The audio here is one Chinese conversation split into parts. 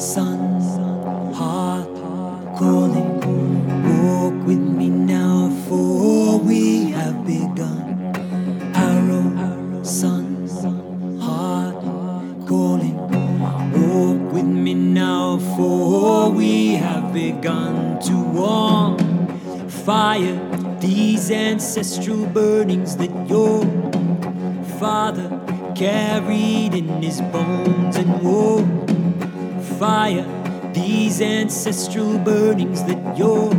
Sun, heart calling. Walk with me now, for we have begun. Sun, heart calling. Walk with me now, for we have begun to warm fire these ancestral burnings that your father carried in his bones and wore. Fire these ancestral burnings that your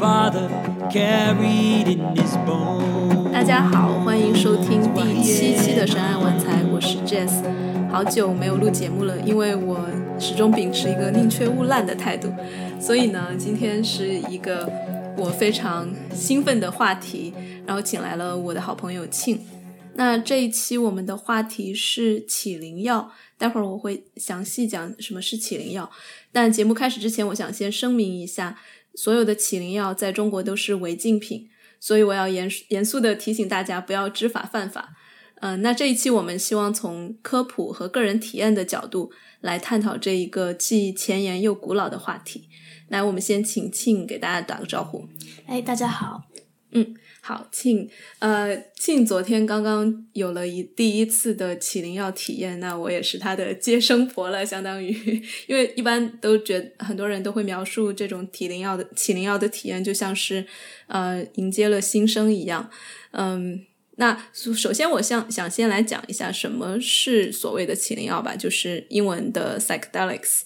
father carried in his bones. 大家好，欢迎收听第七期的《深爱晚财》，我是 Jess。好久没有录节目了，因为我始终秉持一个宁缺毋滥的态度，所以呢，今天是一个我非常兴奋的话题，然后请来了我的好朋友庆。那这一期我们的话题是起灵药，待会儿我会详细讲什么是起灵药。但节目开始之前，我想先声明一下，所有的起灵药在中国都是违禁品，所以我要严严肃的提醒大家不要知法犯法。嗯，那这一期我们希望从科普和个人体验的角度来探讨这一个既前沿又古老的话题。来，我们先请庆给大家打个招呼。哎，大家好。嗯，好，庆，呃，庆昨天刚刚有了一第一次的起灵药体验，那我也是他的接生婆了，相当于，因为一般都觉很多人都会描述这种体灵药的起灵药的体验，就像是呃迎接了新生一样。嗯，那首先我想想先来讲一下什么是所谓的起灵药吧，就是英文的 psychedelics，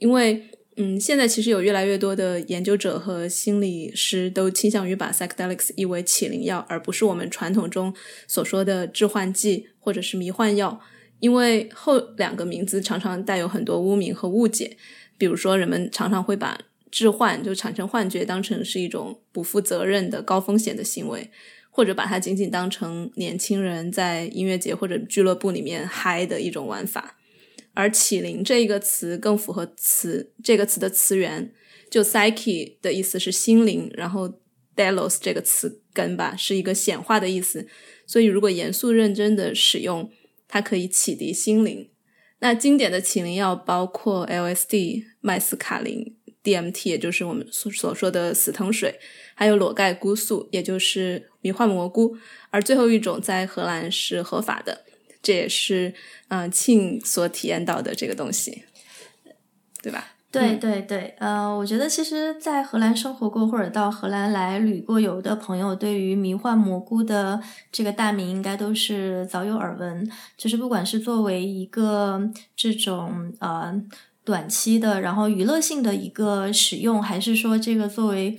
因为。嗯，现在其实有越来越多的研究者和心理师都倾向于把 psychedelics 译为起灵药，而不是我们传统中所说的致幻剂或者是迷幻药，因为后两个名字常常带有很多污名和误解。比如说，人们常常会把致幻就产生幻觉当成是一种不负责任的高风险的行为，或者把它仅仅当成年轻人在音乐节或者俱乐部里面嗨的一种玩法。而起灵这一个词更符合词这个词的词源，就 psyche 的意思是心灵，然后 delos 这个词根吧是一个显化的意思，所以如果严肃认真的使用，它可以启迪心灵。那经典的起灵药包括 LSD、麦斯卡林、DMT，也就是我们所所说的死藤水，还有裸盖菇素，也就是迷幻蘑菇，而最后一种在荷兰是合法的。这也是嗯庆所体验到的这个东西，对吧？对对对，呃，我觉得其实，在荷兰生活过或者到荷兰来旅过游的朋友，对于迷幻蘑菇的这个大名应该都是早有耳闻。就是不管是作为一个这种呃短期的，然后娱乐性的一个使用，还是说这个作为。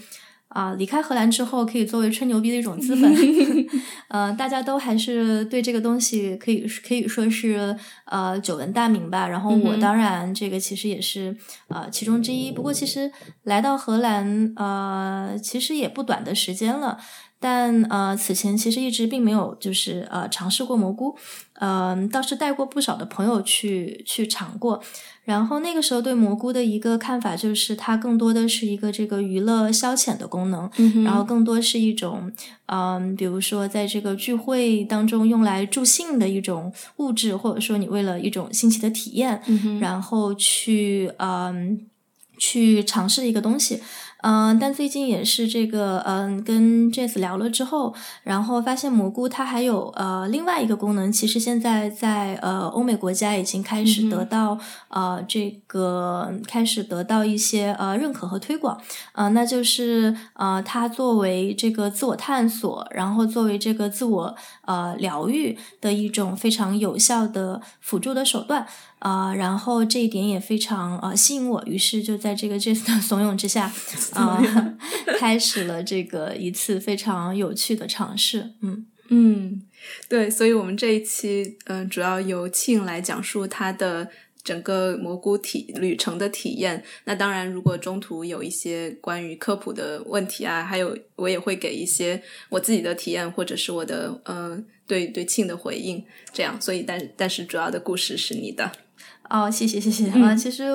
啊，离开荷兰之后可以作为吹牛逼的一种资本，呃，大家都还是对这个东西可以可以说是呃久闻大名吧。然后我当然这个其实也是呃其中之一。不过其实来到荷兰呃其实也不短的时间了，但呃此前其实一直并没有就是呃尝试过蘑菇，嗯，倒是带过不少的朋友去去尝过。然后那个时候对蘑菇的一个看法就是，它更多的是一个这个娱乐消遣的功能，然后更多是一种，嗯，比如说在这个聚会当中用来助兴的一种物质，或者说你为了一种新奇的体验，然后去嗯去尝试一个东西。嗯，但最近也是这个，嗯，跟 Jazz 聊了之后，然后发现蘑菇它还有呃另外一个功能，其实现在在呃欧美国家已经开始得到呃这个开始得到一些呃认可和推广，呃，那就是呃它作为这个自我探索，然后作为这个自我呃疗愈的一种非常有效的辅助的手段。啊，然后这一点也非常啊吸引我，于是就在这个 Jess 的怂恿之下，啊，开始了这个一次非常有趣的尝试。嗯嗯，对，所以我们这一期嗯，主要由庆来讲述他的整个蘑菇体旅程的体验。那当然，如果中途有一些关于科普的问题啊，还有我也会给一些我自己的体验或者是我的嗯对对庆的回应。这样，所以但但是主要的故事是你的。哦，谢谢谢谢啊！其实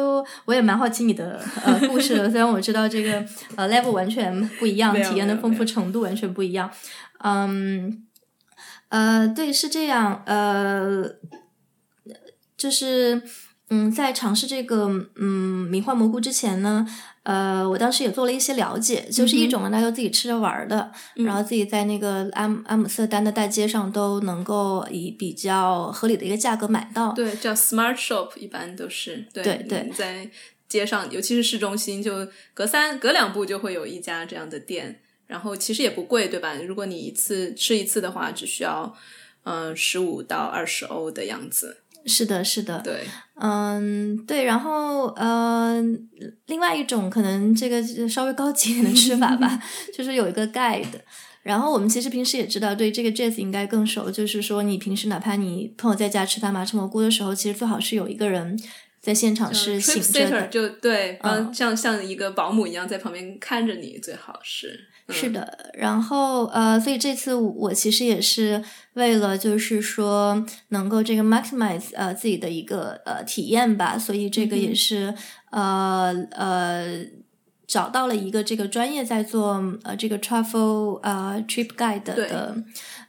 我也蛮好奇你的呃故事的，虽然我知道这个呃 level 完全不一样，体验的丰富程度完全不一样。嗯，呃，对，是这样，呃，就是嗯，在尝试这个嗯迷幻蘑菇之前呢，呃，我当时也做了一些了解，就是一种呢，大家自己吃着玩儿的，然后自己在那个阿姆阿姆斯特丹的大街上都能够以比较合理的一个价格买到。对，叫 Smart Shop，一般都是对对对在街上，尤其是市中心，就隔三隔两步就会有一家这样的店，然后其实也不贵，对吧？如果你一次吃一次的话，只需要嗯十五到二十欧的样子。是的，是的，对，嗯，对，然后呃，另外一种可能这个稍微高级一点的吃法吧，就是有一个 guide。然后我们其实平时也知道，对这个 jazz 应该更熟，就是说你平时哪怕你朋友在家吃大麻吃蘑菇的时候，其实最好是有一个人在现场是醒着的，就对，嗯像像一个保姆一样在旁边看着你，最好是。是的，然后呃，所以这次我其实也是为了就是说能够这个 maximize 呃自己的一个呃体验吧，所以这个也是、呃呃找到了一个这个专业在做呃这个 travel 呃 trip guide 的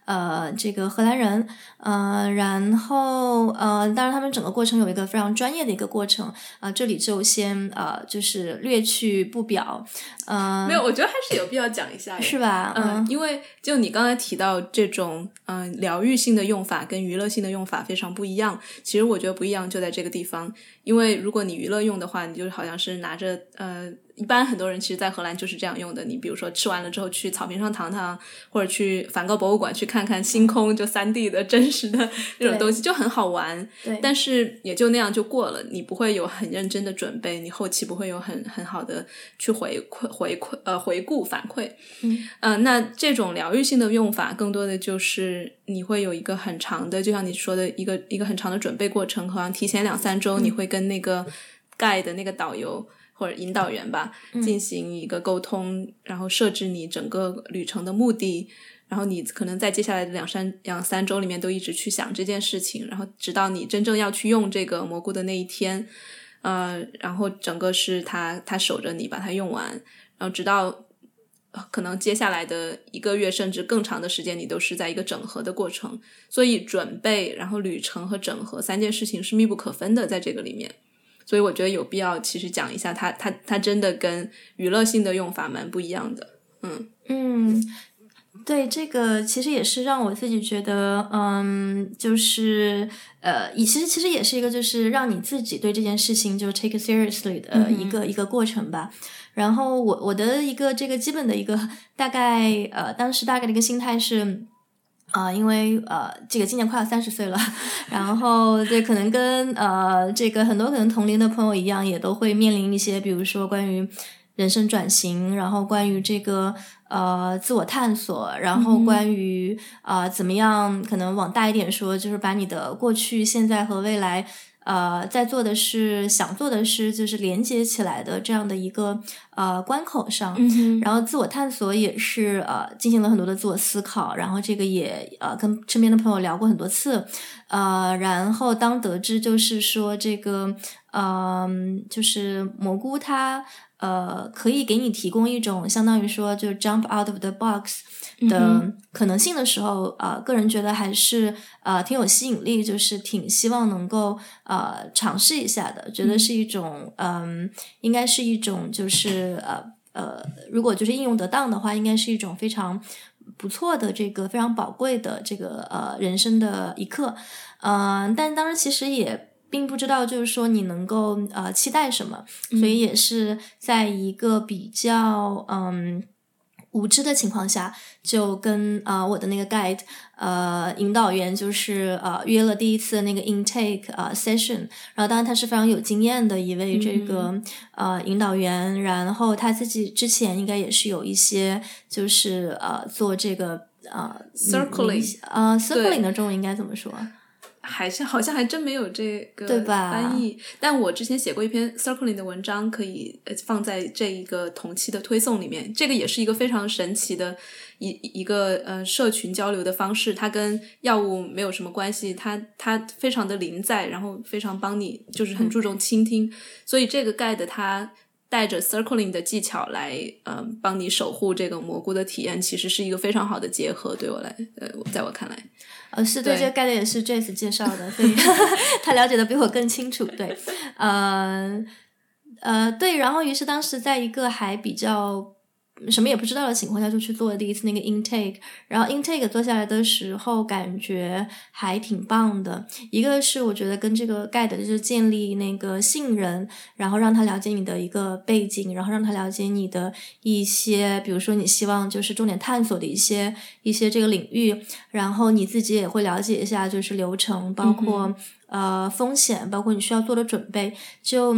呃这个荷兰人，呃，然后呃，当然他们整个过程有一个非常专业的一个过程啊、这里就先呃就是略去不表，呃，没有，我觉得还是有必要讲一下，是吧？嗯，因为就你刚才提到这种嗯、疗愈性的用法跟娱乐性的用法非常不一样。其实我觉得不一样就在这个地方，因为如果你娱乐用的话，你就好像是拿着呃，一般很多人其实，在荷兰就是这样用的。你比如说吃完了之后去草坪上躺躺，或者去梵高博物馆去看看星空，就三 D 的真实的那种东西，就很好玩。对，但是也就那样就过了，你不会有很认真的准备，你后期不会有很很好的去回馈回馈呃回顾反馈。嗯呃，那这种疗愈性的用法，更多的就是你会有一个很长的，就像你说的一个一个很长的准备过程，好像提前两三周，你会跟那个 guide 的那个导游。或者引导员吧，进行一个沟通，然后设置你整个旅程的目的，然后你可能在接下来的两三两三周里面都一直去想这件事情，然后直到你真正要去用这个蘑菇的那一天，呃，然后整个是他他守着你把它用完，然后直到可能接下来的一个月甚至更长的时间，你都是在一个整合的过程。所以准备，然后旅程和整合三件事情是密不可分的，在这个里面。所以我觉得有必要其实讲一下它，它它真的跟娱乐性的用法蛮不一样的。嗯嗯，对，这个其实也是让我自己觉得，嗯，就是呃，也其实其实也是一个就是让你自己对这件事情就 take seriously 的一个、一个过程吧。然后我我的一个这个基本的一个大概呃，当时大概的一个心态是。啊、因为呃，这个今年快要三十岁了，然后对，可能跟呃这个很多可能同龄的朋友一样，也都会面临一些，比如说关于人生转型，然后关于这个呃自我探索，然后关于啊、呃怎么样，可能往大一点说，就是把你的过去、现在和未来。呃，在做的是想做的是，就是连接起来的这样的一个呃关口上，嗯然后自我探索也是呃进行了很多的自我思考，然后这个也呃跟身边的朋友聊过很多次，呃，然后当得知就是说这个呃就是蘑菇它呃可以给你提供一种相当于说就 jump out of the box 的可能性的时候，呃，个人觉得还是呃挺有吸引力，就是挺希望能够呃尝试一下的，觉得是一种嗯、应该是一种就是呃呃，如果就是应用得当的话，应该是一种非常不错的这个非常宝贵的这个呃人生的一刻，嗯、但当时其实也。并不知道，就是说你能够呃期待什么，所以也是在一个比较嗯无知的情况下，就跟呃我的那个 guide 呃引导员就是呃约了第一次那个 intake 呃 session，然后当然他是非常有经验的一位这个、呃引导员，然后他自己之前应该也是有一些就是呃做这个呃 Circling 呃 circling 的中文应该怎么说？还是 好像还真没有这个对吧翻译，但我之前写过一篇 circling 的文章，可以呃放在这一个同期的推送里面。这个也是一个非常神奇的一一个呃社群交流的方式，它跟药物没有什么关系，它它非常的临在，然后非常帮你，就是很注重倾听。所以这个 guide 它带着 circling 的技巧来，嗯、帮你守护这个蘑菇的体验，其实是一个非常好的结合。对我来，呃，在我看来，呃，是对对这个概念也是 Jace 介绍的，所以 他了解的比我更清楚。对，呃呃，对，然后于是当时在一个还比较什么也不知道的情况下，就去做第一次那个 intake。然后 intake 做下来的时候，感觉还挺棒的。一个是我觉得跟这个 guide 就是建立那个信任，然后让他了解你的一个背景，然后让他了解你的一些，比如说你希望就是重点探索的一些一些这个领域，然后你自己也会了解一下就是流程，包括、呃风险，包括你需要做的准备，就。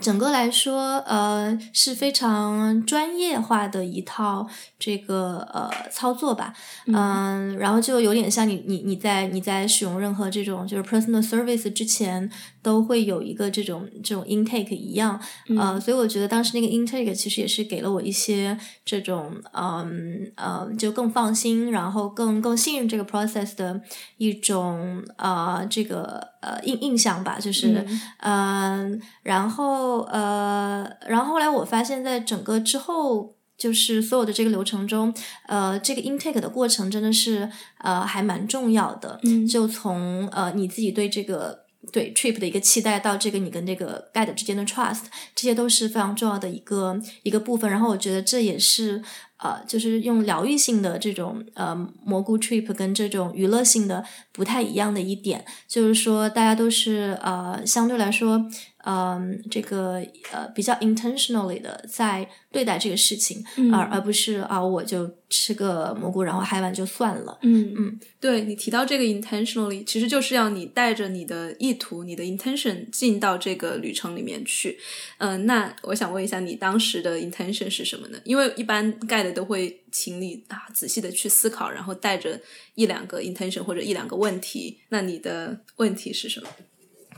整个来说，呃，是非常专业化的一套这个呃操作吧，嗯、然后就有点像你你你在你在使用任何这种就是 personal service 之前，都会有一个这种这种 intake 一样，呃，所以我觉得当时那个 intake 其实也是给了我一些这种嗯呃就更放心，然后更更信任这个 process 的一种呃这个呃印印象吧，就是嗯、然后呃，然后后来我发现，在整个之后。就是所有的这个流程中，呃，这个 intake 的过程真的是呃还蛮重要的。嗯就从呃你自己对这个对 trip 的一个期待，到这个你跟这个 guide 之间的 trust，这些都是非常重要的一个一个部分。然后我觉得这也是呃，就是用疗愈性的这种呃蘑菇 trip 跟这种娱乐性的不太一样的一点，就是说大家都是呃相对来说。嗯，这个呃比较 intentionally 的在对待这个事情，嗯而而不是啊我就吃个蘑菇然后嗨完就算了。嗯嗯，对你提到这个 intentionally，其实就是要你带着你的意图、你的 intention 进到这个旅程里面去。嗯、那我想问一下，你当时的 intention 是什么呢？因为一般都会请你啊仔细的去思考，然后带着一两个 intention 或者一两个问题。那你的问题是什么？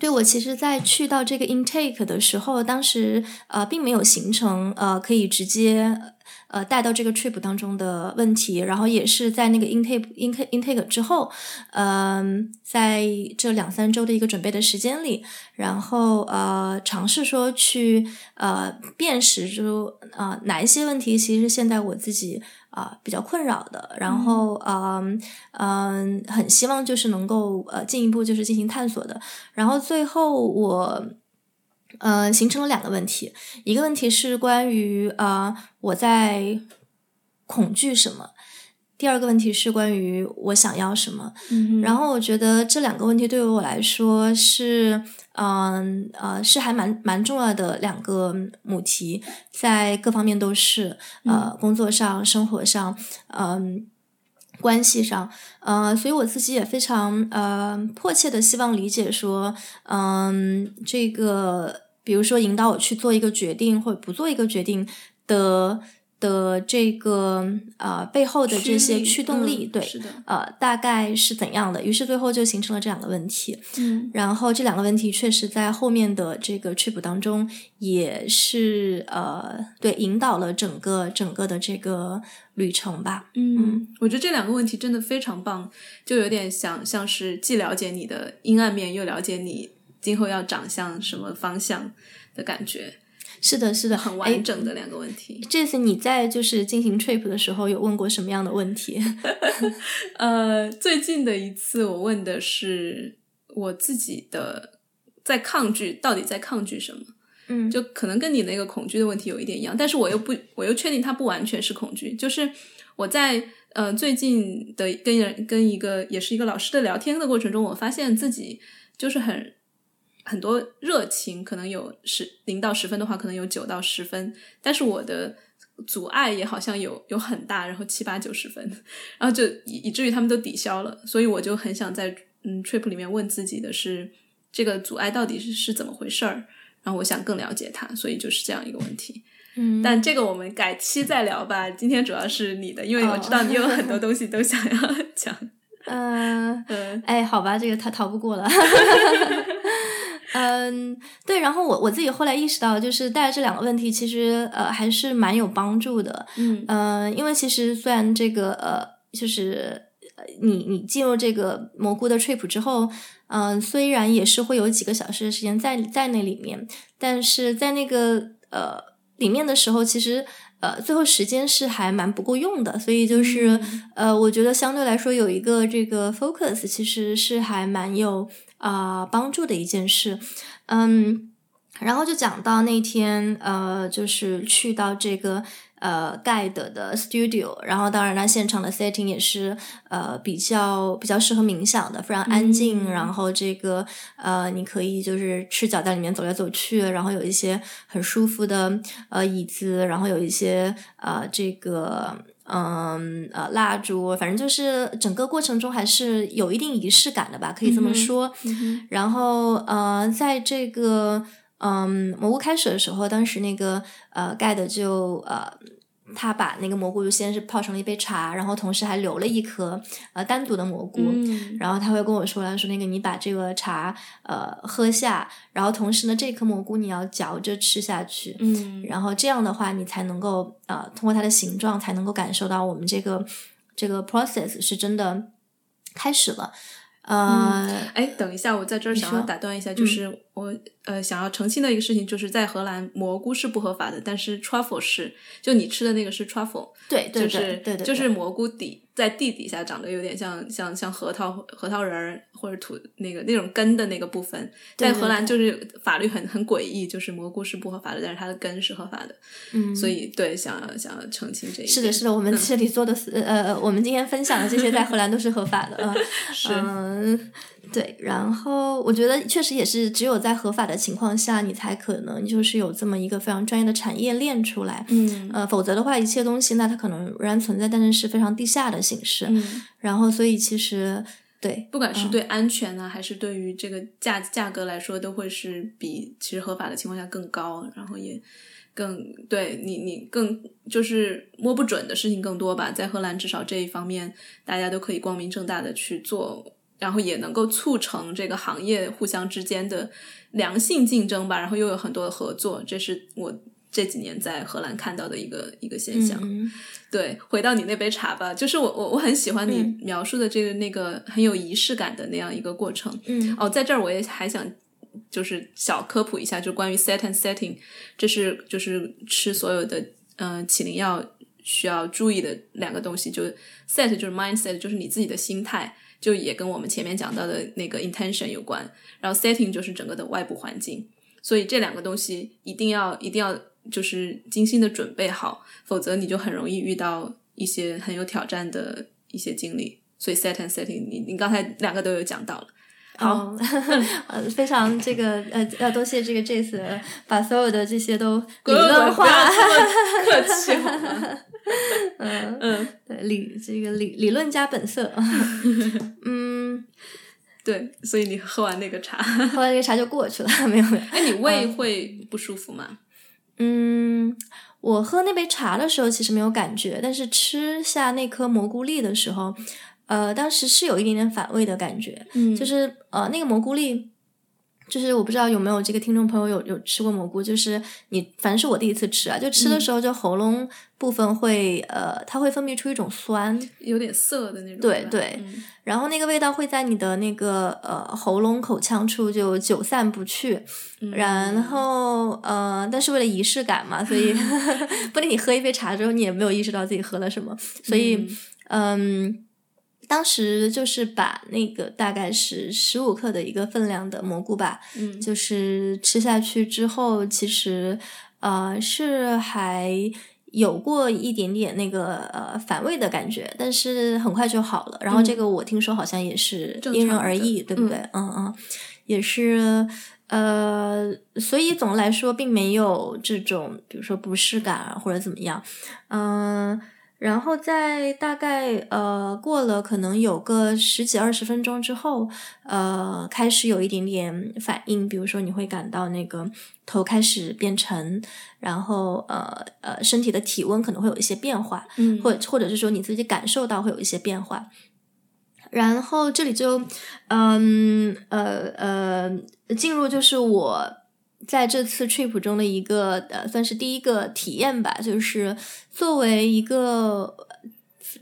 对我其实，在去到这个 intake 的时候，当时呃并没有形成呃可以直接呃带到这个 trip 当中的问题，然后也是在那个 intake intake intake 之后，嗯、在这两三周的一个准备的时间里，然后呃尝试说去呃辨识出呃哪一些问题其实现在我自己啊、比较困扰的，然后嗯。嗯、很希望就是能够呃进一步就是进行探索的，然后最后我。呃，形成了两个问题，一个问题是关于呃我在恐惧什么，第二个问题是关于我想要什么。嗯然后我觉得这两个问题对于我来说是，嗯呃，是还蛮蛮重要的两个母题，在各方面都是，呃，工作上、生活上，嗯、关系上，呃，所以我自己也非常呃迫切的希望理解说，嗯、这个比如说引导我去做一个决定或者不做一个决定的的这个呃背后的这些驱动力，对，嗯是的，呃，大概是怎样的？于是最后就形成了这两个问题。嗯然后这两个问题确实在后面的这个 trip 当中也是呃，对引导了整个整个的这个旅程吧。嗯，我觉得这两个问题真的非常棒，就有点像像是既了解你的阴暗面，又了解你今后要长向什么方向的感觉，是的，是的，很哎完整的两个问题。这次你在就是进行 trip 的时候有问过什么样的问题？呃，最近的一次我问的是我自己的在抗拒，到底在抗拒什么？嗯就可能跟你那个恐惧的问题有一点一样，但是我又不，我又确定它不完全是恐惧，就是我在呃最近的跟人跟一个也是一个老师的聊天的过程中，我发现自己就是很很多热情，可能有十零到十分的话，可能有九到十分，但是我的阻碍也好像有有很大，然后七八九十分，然后就以以至于他们都抵消了，所以我就很想在嗯 trip 里面问自己的是这个阻碍到底是是怎么回事儿。然后我想更了解他，所以就是这样一个问题。嗯，但这个我们改期再聊吧。今天主要是你的，因为我知道你有很多 东西都想要讲。呃，嗯哎，好吧，这个他逃不过了。嗯，对，然后我我自己后来意识到，就是带着这两个问题，其实呃还是蛮有帮助的。嗯。嗯，因为其实虽然这个呃，就是呃你你进入这个蘑菇的 trip 之后，嗯、虽然也是会有几个小时的时间在在那里面，但是在那个呃里面的时候，其实呃最后时间是还蛮不够用的，所以就是、呃我觉得相对来说有一个这个 focus 其实是还蛮有啊、帮助的一件事，嗯。然后就讲到那天，呃，就是去到这个呃 Guide 的 studio，然后当然它现场的 setting 也是呃比较比较适合冥想的，非常安静。嗯然后这个呃，你可以就是赤脚在里面走来走去，然后有一些很舒服的呃椅子，然后有一些呃这个。嗯呃，蜡烛，反正就是整个过程中还是有一定仪式感的吧，可以这么说。然后呃，在这个嗯蘑菇开始的时候，当时那个呃盖的就呃。他把那个蘑菇就先是泡成了一杯茶，然后同时还留了一颗呃单独的蘑菇，嗯。然后他会跟我说，他说那个你把这个茶呃喝下，然后同时呢这颗蘑菇你要嚼着吃下去，嗯。然后这样的话你才能够呃通过它的形状才能够感受到我们这个这个 process 是真的开始了，呃，哎，等一下，我在这儿想要打断一下，就是我呃想要澄清的一个事情，就是在荷兰蘑菇是不合法的，但是 truffle 是，就你吃的那个是 truffle，对对就是对对对，就是蘑菇底在地底下长得有点像像像核桃核桃仁儿或者土那个那种根的那个部分，在荷兰就是法律很很诡异，就是蘑菇是不合法的，但是它的根是合法的，嗯，所以对想要想要澄清这一点，是的，是的，我们这里做的是呃，我们今天分享的这些在荷兰都是合法的，嗯、是。嗯，对。然后我觉得确实也是只有在合法的情况下，你才可能就是有这么一个非常专业的产业链出来。嗯呃，否则的话，一切东西那它可能仍然存在，但是是非常地下的形式。嗯。然后，所以其实对，不管是嗯对安全啊，还是对于这个价价格来说，都会是比其实合法的情况下更高，然后也更对你你更就是摸不准的事情更多吧。在荷兰，至少这一方面，大家都可以光明正大的去做，然后也能够促成这个行业互相之间的良性竞争吧，然后又有很多的合作，这是我。这几年在荷兰看到的一个一个现象，嗯对，回到你那杯茶吧，就是我我我很喜欢你嗯描述的这个、那个很有仪式感的那样一个过程。嗯哦，在这儿我也还想就是小科普一下，就关于 set and setting，这是就是吃所有的呃起灵药需要注意的两个东西，就 set 就是 mindset，就是你自己的心态。就也跟我们前面讲到的那个 intention 有关，然后 setting 就是整个的外部环境，所以这两个东西一定要一定要就是精心的准备好，否则你就很容易遇到一些很有挑战的一些经历。所以 set and setting，你你刚才两个都有讲到了。好，哦呃，非常这个呃，要多谢这个 Jace 呃把所有的这些都理论化。客气？嗯嗯，对理这个理理论家本色，嗯，对，所以你喝完那个茶，喝完那个茶就过去了，没有没有。哎，你胃会不舒服吗？嗯，我喝那杯茶的时候其实没有感觉，但是吃下那颗蘑菇粒的时候，呃，当时是有一点点反胃的感觉，嗯就是呃那个蘑菇粒。就是我不知道有没有这个听众朋友有有吃过蘑菇，就是你反正是我第一次吃啊，就吃的时候就喉咙部分会、呃，它会分泌出一种酸，有点涩的那种。对对嗯。然后那个味道会在你的那个呃喉咙口腔处就久散不去，嗯。然后呃，但是为了仪式感嘛，所以 不然你喝一杯茶之后，你也没有意识到自己喝了什么，所以嗯。当时就是把那个大概是十五克的一个分量的蘑菇吧，嗯就是吃下去之后，其实呃是还有过一点点那个呃反胃的感觉，但是很快就好了。然后这个我听说好像也是因人而异，对不对？嗯嗯，也是呃，所以总的来说并没有这种比如说不适感啊或者怎么样，嗯、然后在大概呃过了可能有个十几二十分钟之后，呃，开始有一点点反应，比如说你会感到那个头开始变沉，然后呃呃身体的体温可能会有一些变化，嗯或或者是说你自己感受到会有一些变化。然后这里就，嗯呃呃，进入就是我在这次 trip 中的一个呃，算是第一个体验吧，就是作为一个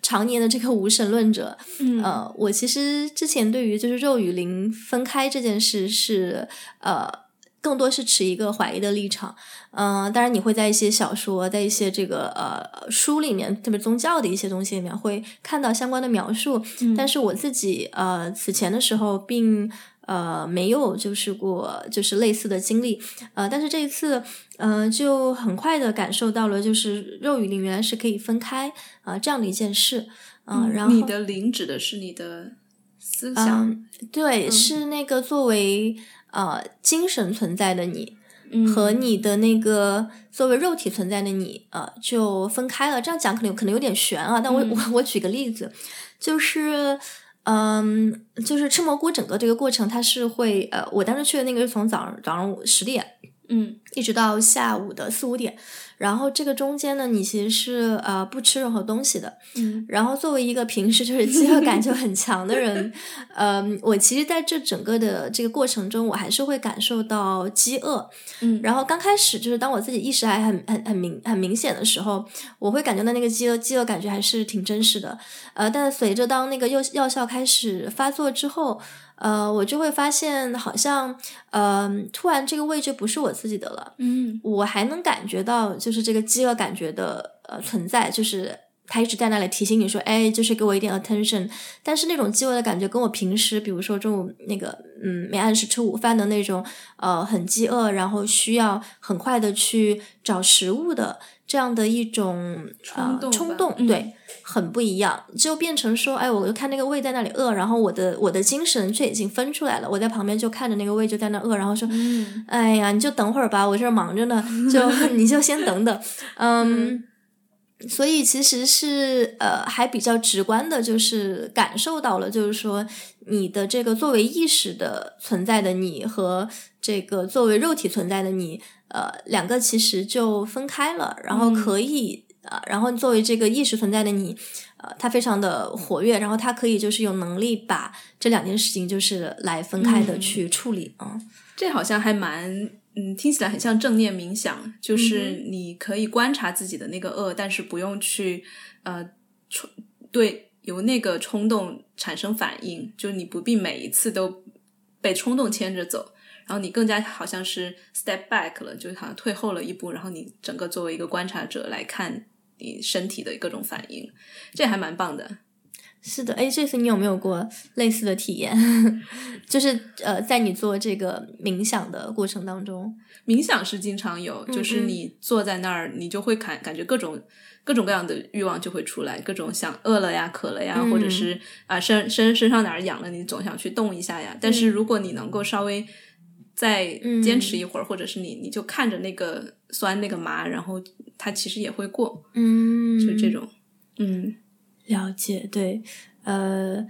常年的这个无神论者，嗯呃，我其实之前对于就是肉与灵分开这件事是呃。更多是持一个怀疑的立场。嗯、当然你会在一些小说，在一些这个呃书里面，特别宗教的一些东西里面会看到相关的描述。但是我自己呃此前的时候并呃没有就是过就是类似的经历。呃，但是这一次呃就很快的感受到了，就是肉与灵原来是可以分开啊、呃这样的一件事。嗯、然后你的灵指的是你的思想，嗯，对，是那个作为呃精神存在的你。嗯和你的那个作为肉体存在的你，呃，就分开了。这样讲可能可能有点悬啊，但我、嗯我我举个例子，就是，嗯，就是吃蘑菇整个这个过程，它是会，呃，我当时去的那个是从早上早上十点嗯一直到下午的四五点，然后这个中间呢，你其实是呃不吃任何东西的，嗯然后作为一个平时就是饥饿感就很强的人，嗯，我其实在这整个的这个过程中，我还是会感受到饥饿。嗯然后刚开始就是当我自己意识还很很很明很明显的时候，我会感觉到那个饥饿饥饿感觉还是挺真实的。呃，但随着当那个药药效开始发作之后，呃，我就会发现好像，呃，突然这个位置不是我自己的了。嗯我还能感觉到，就是这个饥饿感觉的呃存在，就是他一直在那里提醒你说，哎，就是给我一点 attention。但是那种饥饿的感觉，跟我平时比如说中午那个嗯没按时吃午饭的那种呃很饥饿，然后需要很快的去找食物的这样的一种冲动呃、冲动，嗯对。很不一样，就变成说，哎，我就看那个胃在那里饿，然后我的我的精神却已经分出来了，我在旁边就看着那个胃就在那饿，然后说，嗯哎呀，你就等会儿吧，我这儿忙着呢，就 你就先等等，嗯。所以其实是呃，还比较直观的，就是感受到了，就是说你的这个作为意识的存在的你和这个作为肉体存在的你，呃，两个其实就分开了，然后可以、呃，然后作为这个意识存在的你，呃，它非常的活跃，然后它可以就是有能力把这两件事情就是来分开的嗯。去处理啊。这好像还蛮，嗯，听起来很像正念冥想，就是你可以观察自己的那个恶，但是不用去呃冲对由那个冲动产生反应，就你不必每一次都被冲动牵着走，然后你更加好像是 step back 了，就好像退后了一步，然后你整个作为一个观察者来看你身体的各种反应，这还蛮棒的。是的，哎，这次你有没有过类似的体验？就是呃，在你做这个冥想的过程当中，冥想是经常有，就是嗯你坐在那儿，你就会感感觉各种各种各样的欲望就会出来，各种想饿了呀、渴了呀，嗯或者是啊、身身身上哪儿痒了，你总想去动一下呀。但是如果你能够稍微再嗯。坚持一会儿，或者是你你就看着那个酸那个麻，然后它其实也会过，嗯，就这种，嗯。了解，对，呃。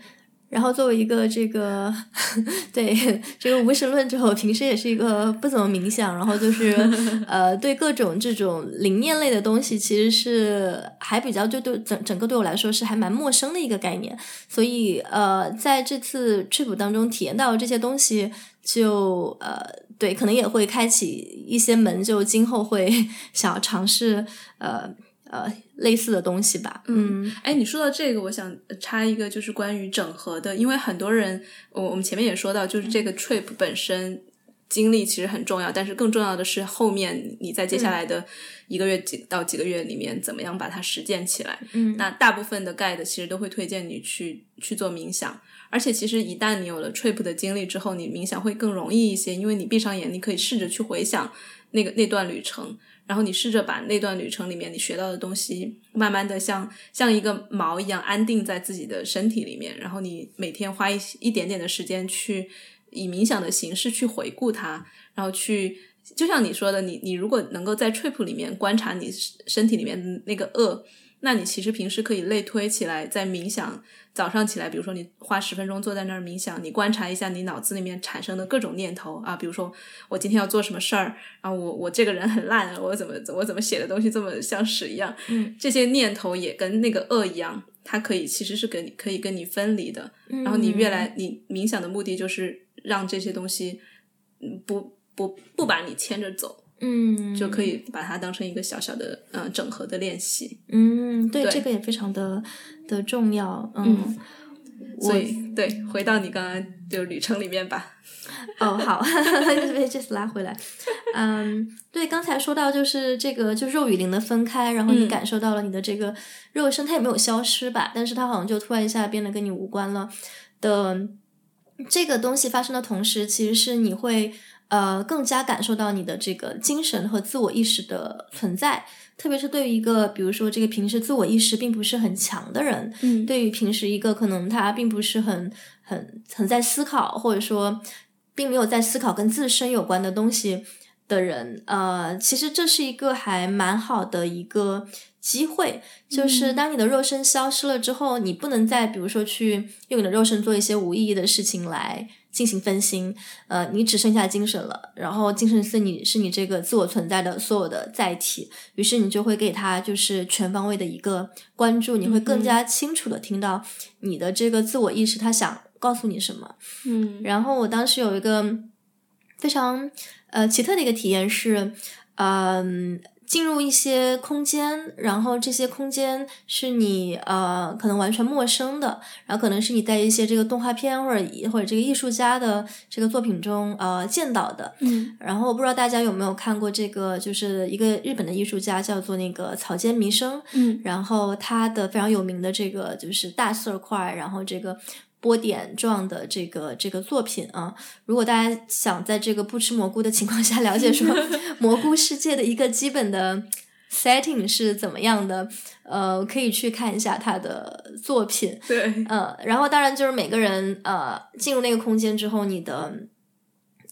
然后作为一个这个 对这个无神论者，我平时也是一个不怎么冥想，然后就是 呃对各种这种灵念类的东西，其实是还比较就对整整个对我来说是还蛮陌生的一个概念，所以呃在这次 trip 当中体验到这些东西，就呃对可能也会开启一些门，就今后会 想要尝试呃呃类似的东西吧，嗯。哎，你说到这个，我想呃插一个，就是关于整合的，因为很多人，我我们前面也说到，就是这个 trip 本身经历其实很重要，但是更重要的是后面你在接下来的一个月几到几个月里面，怎么样把它实践起来。嗯。那大部分的 guide 其实都会推荐你去去做冥想，而且其实一旦你有了 trip 的经历之后，你冥想会更容易一些，因为你闭上眼，你可以试着去回想那个那段旅程。然后你试着把那段旅程里面你学到的东西，慢慢的像像一个锚一样安定在自己的身体里面，然后你每天花一一点点的时间去以冥想的形式去回顾它，然后去就像你说的，你你如果能够在 trip 里面观察你身体里面那个恶，那你其实平时可以类推起来，在冥想早上起来，比如说你花十分钟坐在那儿冥想，你观察一下你脑子里面产生的各种念头啊，比如说我今天要做什么事儿，然后我我这个人很烂，我怎么我怎么写的东西这么像屎一样，嗯，这些念头也跟那个恶一样，它可以其实是跟你可以跟你分离的，然后你越来你冥想的目的就是让这些东西嗯不不不把你牵着走，嗯就可以把它当成一个小小的呃整合的练习。嗯，对，对这个也非常的的重要。嗯，所以对，回到你刚刚就旅程里面吧。哦，好，被 这次拉回来。嗯，对，刚才说到就是这个，就肉与灵的分开，然后你感受到了你的这个肉身，它也没有消失吧？但是它好像就突然一下变得跟你无关了的这个东西发生的同时，其实是你会呃更加感受到你的这个精神和自我意识的存在。特别是对于一个，比如说这个平时自我意识并不是很强的人，嗯，对于平时一个可能他并不是很很很在思考，或者说并没有在思考跟自身有关的东西的人，呃，其实这是一个还蛮好的一个机会，就是当你的肉身消失了之后，你不能再比如说去用你的肉身做一些无意义的事情来。进行分心，呃，你只剩下精神了，然后精神是你是你这个自我存在的所有的载体，于是你就会给他就是全方位的一个关注，你会更加清楚的听到你的这个自我意识他想告诉你什么，嗯，然后我当时有一个非常呃奇特的一个体验是，嗯。进入一些空间，然后这些空间是你呃可能完全陌生的，然后可能是你在一些这个动画片或者或者这个艺术家的这个作品中呃见到的。嗯，然后我不知道大家有没有看过这个，就是一个日本的艺术家叫做那个草间弥生。嗯，然后他的非常有名的这个就是大色块，然后这个。波点状的这个这个作品啊，如果大家想在这个不吃蘑菇的情况下了解说 蘑菇世界的一个基本的 setting 是怎么样的，呃，可以去看一下他的作品。对，呃，然后当然就是每个人呃进入那个空间之后，你的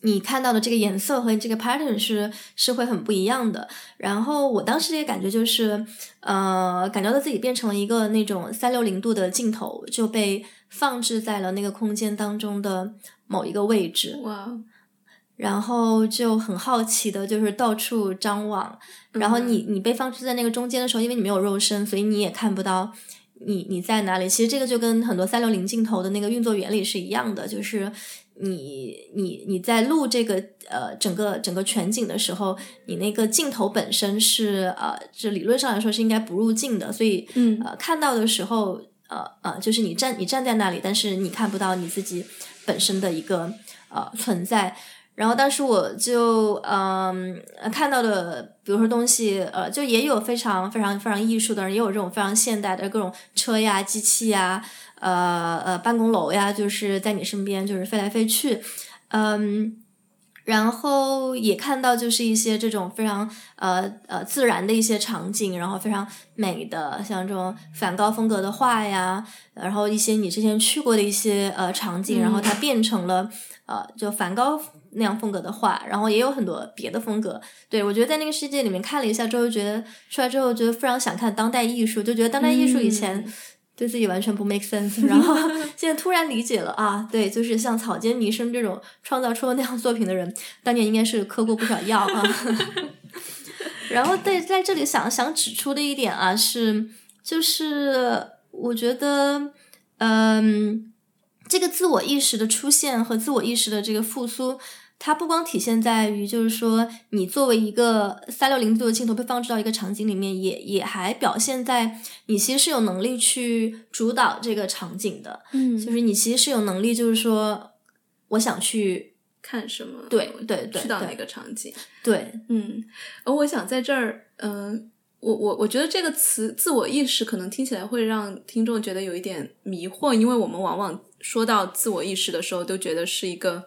你看到的这个颜色和这个 pattern 是是会很不一样的。然后我当时这个感觉就是呃，感觉到自己变成了一个那种三六零度的镜头，就被。放置在了那个空间当中的某一个位置，哇！然后就很好奇的，就是到处张望。然后你你被放置在那个中间的时候，因为你没有肉身，所以你也看不到你你在哪里。其实这个就跟很多三六零镜头的那个运作原理是一样的，就是你你你在录这个呃整个整个全景的时候，你那个镜头本身是呃，这理论上来说是应该不入镜的，所以嗯呃看到的时候。呃呃，就是你站你站在那里，但是你看不到你自己本身的一个呃存在。然后当时我就嗯看到的，比如说东西，呃，就也有非常非常非常艺术的人，也有这种非常现代的各种车呀、机器呀、呃呃办公楼呀，就是在你身边就是飞来飞去，嗯。然后也看到就是一些这种非常呃呃自然的一些场景，然后非常美的，像这种梵高风格的画呀，然后一些你之前去过的一些呃场景，然后它变成了呃就梵高那样风格的画，然后也有很多别的风格。对我觉得在那个世界里面看了一下之后，觉得出来之后觉得非常想看当代艺术，就觉得当代艺术以前。对自己完全不 make sense，然后 现在突然理解了啊，对，就是像草间弥生这种创造出那样作品的人，当年应该是嗑过不少药啊。然后对，在这里想想指出的一点啊，是就是我觉得，嗯，这个自我意识的出现和自我意识的这个复苏。它不光体现在于，就是说，你作为一个三六零度的镜头被放置到一个场景里面，也也还表现在你其实是有能力去主导这个场景的。嗯，就是你其实是有能力，就是说，我想去看什么，对对对，去到哪个场景，对，嗯。而我想在这儿，嗯，我我我觉得这个词“自我意识”可能听起来会让听众觉得有一点迷惑，因为我们往往说到自我意识的时候，都觉得是一个。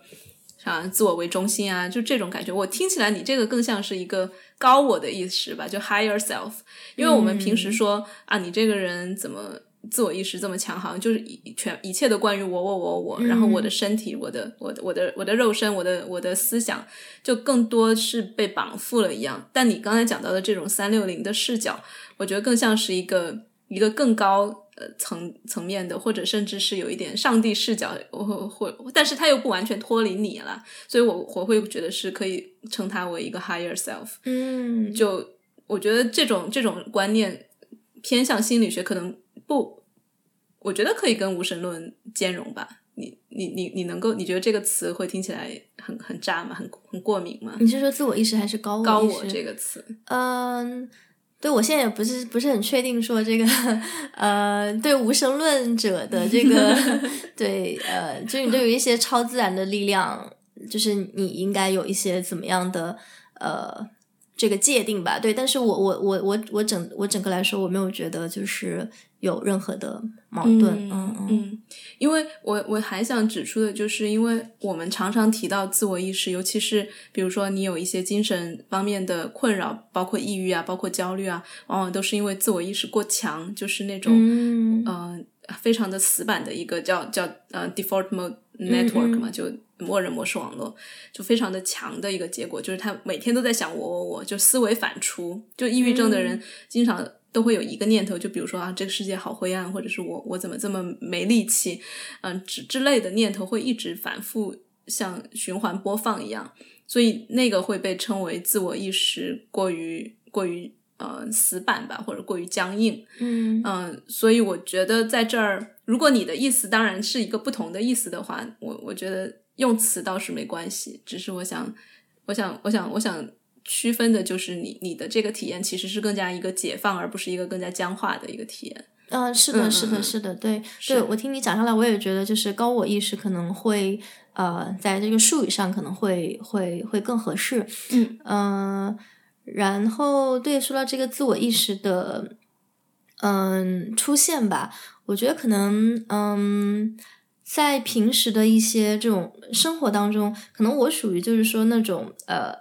啊，自我为中心啊，就这种感觉。我听起来，你这个更像是一个高我的意识吧，就 higher self。因为我们平时说啊，你这个人怎么自我意识这么强，好像就是一全一切都关于我我我我，然后我的身体，我的我的我的我的肉身，我的我的思想，就更多是被绑缚了一样。但你刚才讲到的这种三六零的视角，我觉得更像是一个一个更高。呃，层层面的，或者甚至是有一点上帝视角，或或，但是他又不完全脱离你了，所以我我会觉得是可以称他为一个 higher self。嗯，就我觉得这种这种观念偏向心理学，可能不，我觉得可以跟无神论兼容吧。你你你你能够，你觉得这个词会听起来很很炸吗？很很过敏吗？你是说自我意识还是高高我这个词？嗯。对，我现在也不是不是很确定说这个，呃，对无神论者的这个，对，呃，就你对于一些超自然的力量，就是你应该有一些怎么样的，呃。这个界定吧，对，但是我我我我我整我整个来说，我没有觉得就是有任何的矛盾，嗯嗯，因为我我还想指出的就是，因为我们常常提到自我意识，尤其是比如说你有一些精神方面的困扰，包括抑郁啊，包括焦虑啊，往往都是因为自我意识过强，就是那种嗯。非常的死板的一个叫叫呃 default mode network 嘛，就。默认模式网络就非常的强的一个结果，就是他每天都在想我我我，就思维反刍。就抑郁症的人经常都会有一个念头，就比如说啊，这个世界好灰暗，或者是我我怎么这么没力气，嗯之之类的念头会一直反复像循环播放一样，所以那个会被称为自我意识过于过于呃死板吧，或者过于僵硬。嗯嗯，所以我觉得在这儿，如果你的意思当然是一个不同的意思的话，我我觉得。用词倒是没关系，只是我想，我想，我想，我想区分的就是你你的这个体验其实是更加一个解放，而不是一个更加僵化的一个体验。嗯，是的，是的，是的，对，对我听你讲下来，我也觉得就是高我意识可能会呃，在这个术语上可能会会会更合适。嗯嗯，然后对，说到这个自我意识的嗯出现吧，我觉得可能嗯。在平时的一些这种生活当中，可能我属于就是说那种呃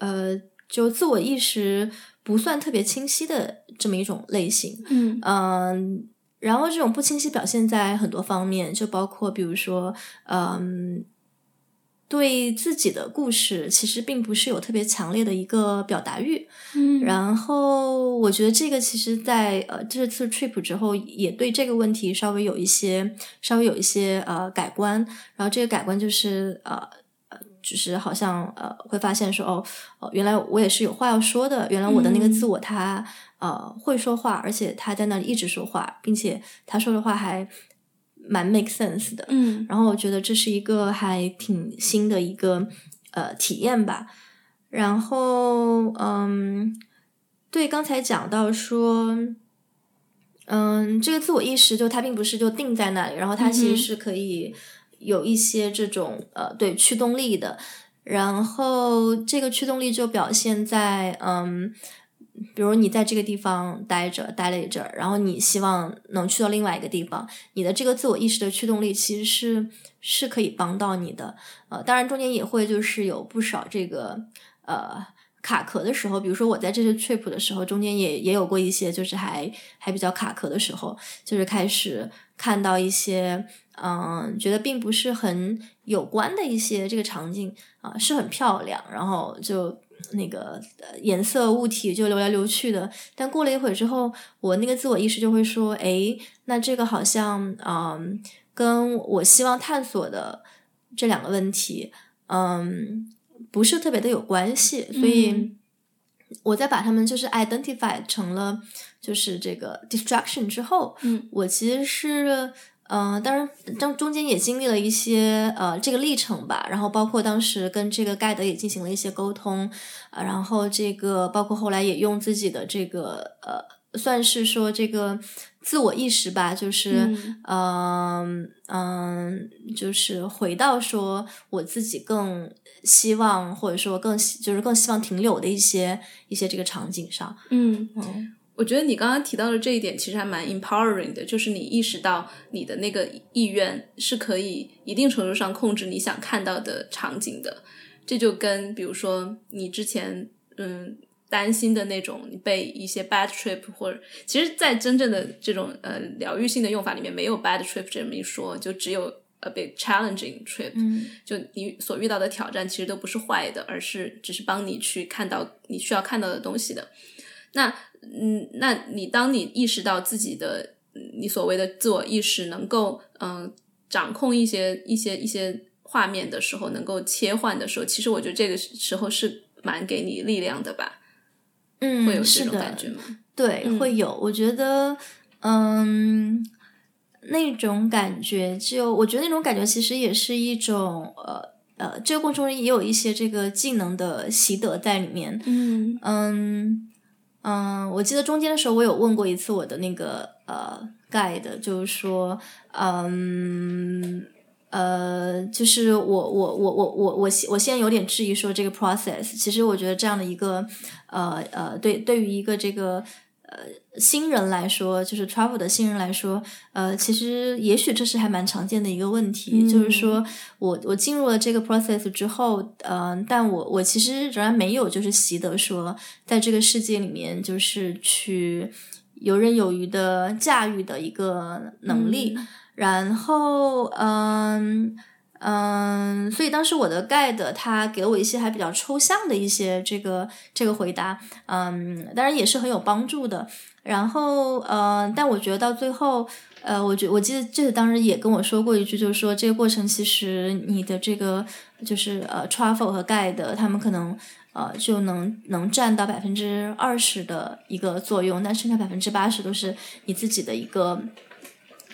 呃，就自我意识不算特别清晰的这么一种类型。嗯嗯，然后这种不清晰表现在很多方面，就包括比如说嗯。对自己的故事，其实并不是有特别强烈的一个表达欲。嗯，然后我觉得这个其实，在呃这次 trip 之后，也对这个问题稍微有一些稍微有一些呃改观。然后这个改观就是呃呃，就是好像呃会发现说哦哦，原来我也是有话要说的。原来我的那个自我他呃会说话，而且他在那里一直说话，并且他说的话还。蛮 make sense 的，嗯，然后我觉得这是一个还挺新的一个呃体验吧。然后，嗯，对，刚才讲到说，嗯，这个自我意识就它并不是就定在那里，然后它其实是可以有一些这种呃对驱动力的。然后这个驱动力就表现在嗯。比如你在这个地方待着，待了一阵儿，然后你希望能去到另外一个地方，你的这个自我意识的驱动力其实是是可以帮到你的。呃，当然中间也会就是有不少这个呃卡壳的时候，比如说我在这次 trip 的时候，中间也也有过一些就是还还比较卡壳的时候，就是开始看到一些嗯觉得并不是很有关的一些这个场景啊，是很漂亮，然后就。那个颜色物体就流来流去的，但过了一会儿之后，我那个自我意识就会说：“哎，那这个好像，嗯，跟我希望探索的这两个问题，嗯，不是特别的有关系。”所以，我再把它们就是 identify 成了就是这个 distraction 之后，嗯，我其实是。嗯，当然，当中间也经历了一些呃这个历程吧，然后包括当时跟这个盖德也进行了一些沟通，啊，然后这个包括后来也用自己的这个呃，算是说这个自我意识吧，就是嗯。嗯，就是回到说我自己更希望或者说更就是更希望停留的一些一些这个场景上，嗯。嗯。我觉得你刚刚提到的这一点其实还蛮 empowering 的，就是你意识到你的那个意愿是可以一定程度上控制你想看到的场景的。这就跟比如说你之前嗯担心的那种被一些 bad trip 或者，其实，在真正的这种呃疗愈性的用法里面，没有 bad trip 这么一说，就只有 a bit challenging trip。嗯，就你所遇到的挑战其实都不是坏的，而是只是帮你去看到你需要看到的东西的。那嗯，那你当你意识到自己的你所谓的自我意识能够嗯掌控一些一些一些画面的时候，能够切换的时候，其实我觉得这个时候是蛮给你力量的吧？嗯，会有这种感觉吗？对，会有。我觉得嗯，那种感觉就我觉得那种感觉其实也是一种呃呃，这个过程中也有一些这个技能的习得在里面。嗯嗯。嗯，我记得中间的时候我有问过一次我的那个呃 guide，就是说，嗯。呃，就是我我我我我我我现在有点质疑说这个 process，其实我觉得这样的一个呃呃，对对于一个这个呃新人来说，就是 travel 的新人来说，呃，其实也许这是还蛮常见的一个问题，就是说我我进入了这个 process 之后，呃，但我我其实仍然没有就是习得说在这个世界里面就是去游刃有余的驾驭的一个能力。然后，嗯嗯，所以当时我的 guide 他给我一些还比较抽象的一些这个这个回答，嗯，当然也是很有帮助的。然后，呃，但我觉得到最后，呃，我觉我记得这个当时也跟我说过一句，就是说这个过程其实你的这个就是呃 travel 和 guide 他们可能呃就能能占到百分之二十的一个作用，但剩下百分之八十都是你自己的一个。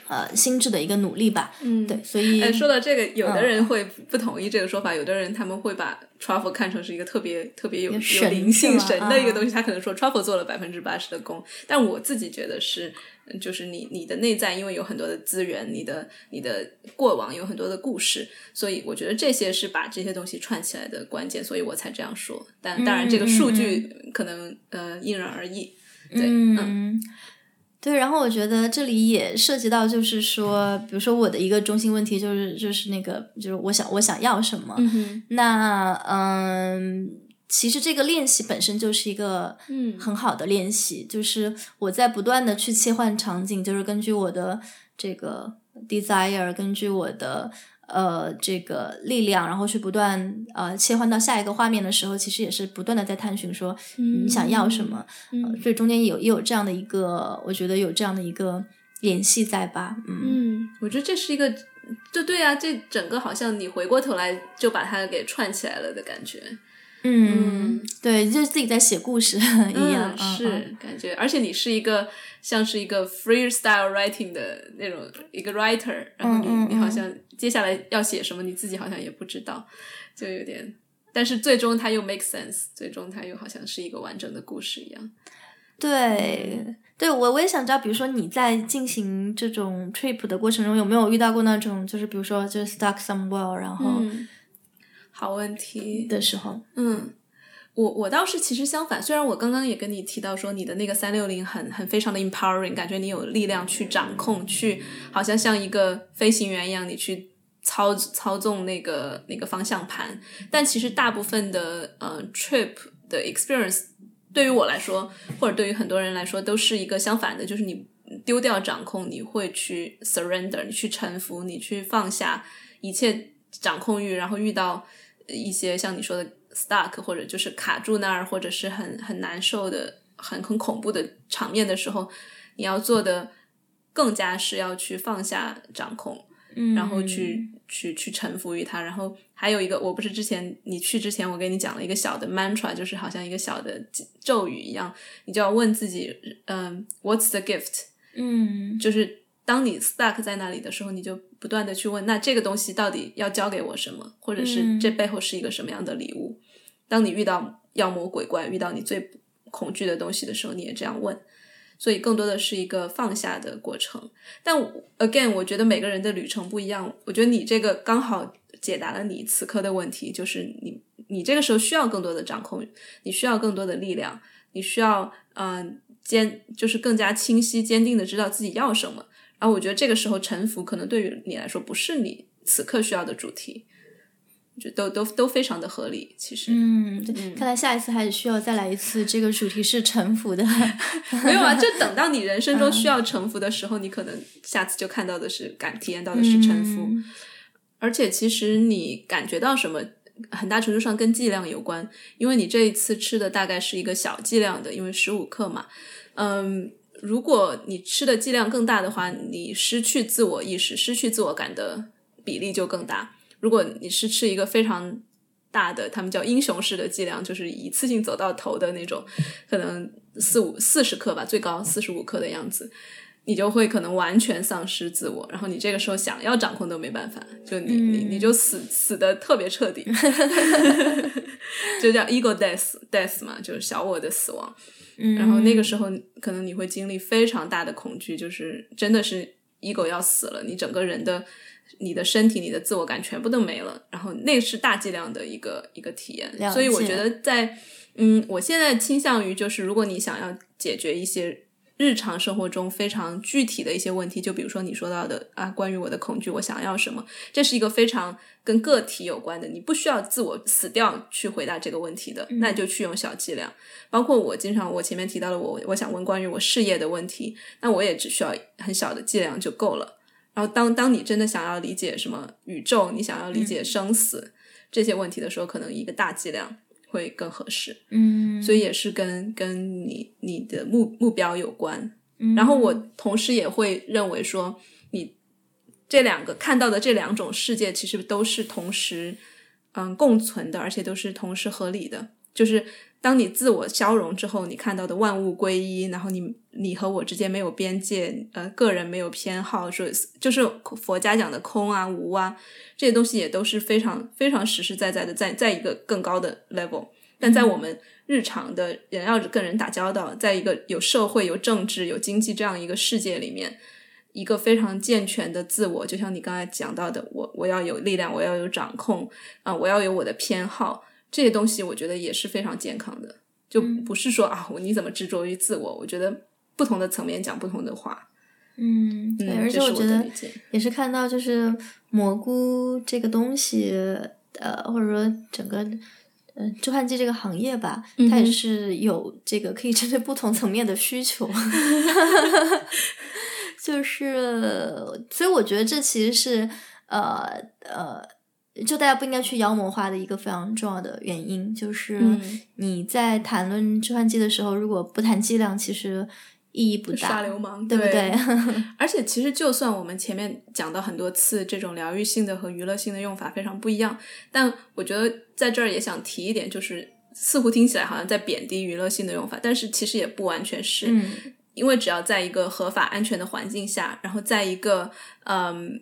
呃，心智的一个努力吧。嗯，对，所以说到这个，有的人会不同意这个说法，有的人他们会把 traffle 看成是一个特别特别有有灵性神的一个东西。他可能说 traffle 做了百分之八十的功，但我自己觉得是，就是你你的内在因为有很多的资源，你的你的过往有很多的故事，所以我觉得这些是把这些东西串起来的关键，所以我才这样说。但当然，这个数据可能呃因人而异。对，嗯。对，然后我觉得这里也涉及到，就是说，比如说我的一个中心问题，就是就是那个，就是我想我想要什么。那嗯，其实这个练习本身就是一个嗯很好的练习，就是我在不断的去切换场景，就是根据我的这个 desire，根据我的。呃，这个力量，然后去不断呃切换到下一个画面的时候，其实也是不断的在探寻说你想要什么，所以中间有也有这样的一个，我觉得有这样的一个联系在吧。嗯，我觉得这是一个，就对啊，这整个好像你回过头来就把它给串起来了的感觉。嗯，对，就是自己在写故事 一样，是感觉，而且你是一个。像是一个 freestyle writing 的那种一个 writer，然后你你好像接下来要写什么，你自己好像也不知道，就有点，但是最终它又 make sense，最终它又好像是一个完整的故事一样。对，对我我也想知道，比如说你在进行这种 trip 的过程中，有没有遇到过那种，就是比如说就是 stuck somewhere，然后好问题的时候，嗯。我我倒是其实相反，虽然我刚刚也跟你提到说你的那个三六零很很非常的 empowering，感觉你有力量去掌控，去好像像一个飞行员一样，你去操操纵那个那个方向盘。但其实大部分的呃 trip 的 experience 对于我来说，或者对于很多人来说，都是一个相反的，就是你丢掉掌控，你会去 surrender，你去臣服，你去放下一切掌控欲，然后遇到一些像你说的。stuck 或者就是卡住那儿，或者是很很难受的、很很恐怖的场面的时候，你要做的更加是要去放下掌控，嗯，然后去去去臣服于它。然后还有一个，我不是之前你去之前，我给你讲了一个小的 mantra，就是好像一个小的咒语一样，你就要问自己，嗯，What's the gift？嗯，就是当你 stuck 在那里的时候，你就不断的去问，那这个东西到底要教给我什么，或者是这背后是一个什么样的礼物？当你遇到妖魔鬼怪，遇到你最恐惧的东西的时候，你也这样问，所以更多的是一个放下的过程。但 again，我觉得每个人的旅程不一样。我觉得你这个刚好解答了你此刻的问题，就是你你这个时候需要更多的掌控，你需要更多的力量，你需要嗯坚，就是更加清晰坚定的知道自己要什么。然后我觉得这个时候臣服可能对于你来说不是你此刻需要的主题。就都都都非常的合理，其实。嗯，看来下一次还是需要再来一次。这个主题是臣服的，没有啊？就 等到你人生中需要臣服的时候，你可能下次就看到的是感体验到的是臣服。而且，其实你感觉到什么，很大程度上跟剂量有关，因为你这一次吃的大概是一个小剂量的，因为十五克嘛。嗯，如果你吃的剂量更大的话，你失去自我意识、失去自我感的比例就更大。如果你是吃一个非常大的，他们叫英雄式的剂量，就是一次性走到头的那种，可能四五四十克吧，最高四十五克的样子，你就会可能完全丧失自我，然后你这个时候想要掌控都没办法，就你你你就死死的特别彻底，就叫 ego death death 嘛，就是小我的死亡。嗯，然后那个时候可能你会经历非常大的恐惧，就是真的是 ego 要死了，你整个人的、你的身体、你的自我感全部都没了。然后那是大剂量的一个一个体验，所以我觉得在嗯，我现在倾向于就是，如果你想要解决一些日常生活中非常具体的一些问题，就比如说你说到的啊，关于我的恐惧，我想要什么，这是一个非常跟个体有关的，你不需要自我死掉去回答这个问题的，那就去用小剂量。包括我经常我前面提到的我我想问关于我事业的问题，那我也只需要很小的剂量就够了。然后当当你真的想要理解什么宇宙，你想要理解生死、这些问题的时候，可能一个大剂量会更合适。嗯，所以也是跟跟你你的目目标有关。嗯然后我同时也会认为说，你这两个看到的这两种世界，其实都是同时嗯共存的，而且都是同时合理的。就是当你自我消融之后，你看到的万物归一，然后你你和我之间没有边界，呃，个人没有偏好，说就是佛家讲的空啊、无啊，这些东西也都是非常非常实实在在的，在在一个更高的 level。但在我们日常的人要跟人打交道，在一个有社会、有政治、有经济这样一个世界里面，一个非常健全的自我，就像你刚才讲到的，我我要有力量，我要有掌控啊、我要有我的偏好，这些东西我觉得也是非常健康的，就不是说啊，我你怎么执着于自我？我觉得不同的层面讲不同的话，嗯，对，嗯，而且我觉得也是看到，就是蘑菇这个东西，呃，或者说整个呃助换剂这个行业吧，它也是有这个可以针对不同层面的需求。就是，所以我觉得这其实是呃呃，就大家不应该去妖魔化的一个非常重要的原因，就是嗯你在谈论致幻剂的时候，如果不谈剂量，其实意义不大，耍流氓，对不对？而且其实，就算我们前面讲到很多次，这种疗愈性的和娱乐性的用法非常不一样，但我觉得在这儿也想提一点，就是似乎听起来好像在贬低娱乐性的用法，但是其实也不完全是，嗯因为只要在一个合法安全的环境下，然后在一个嗯。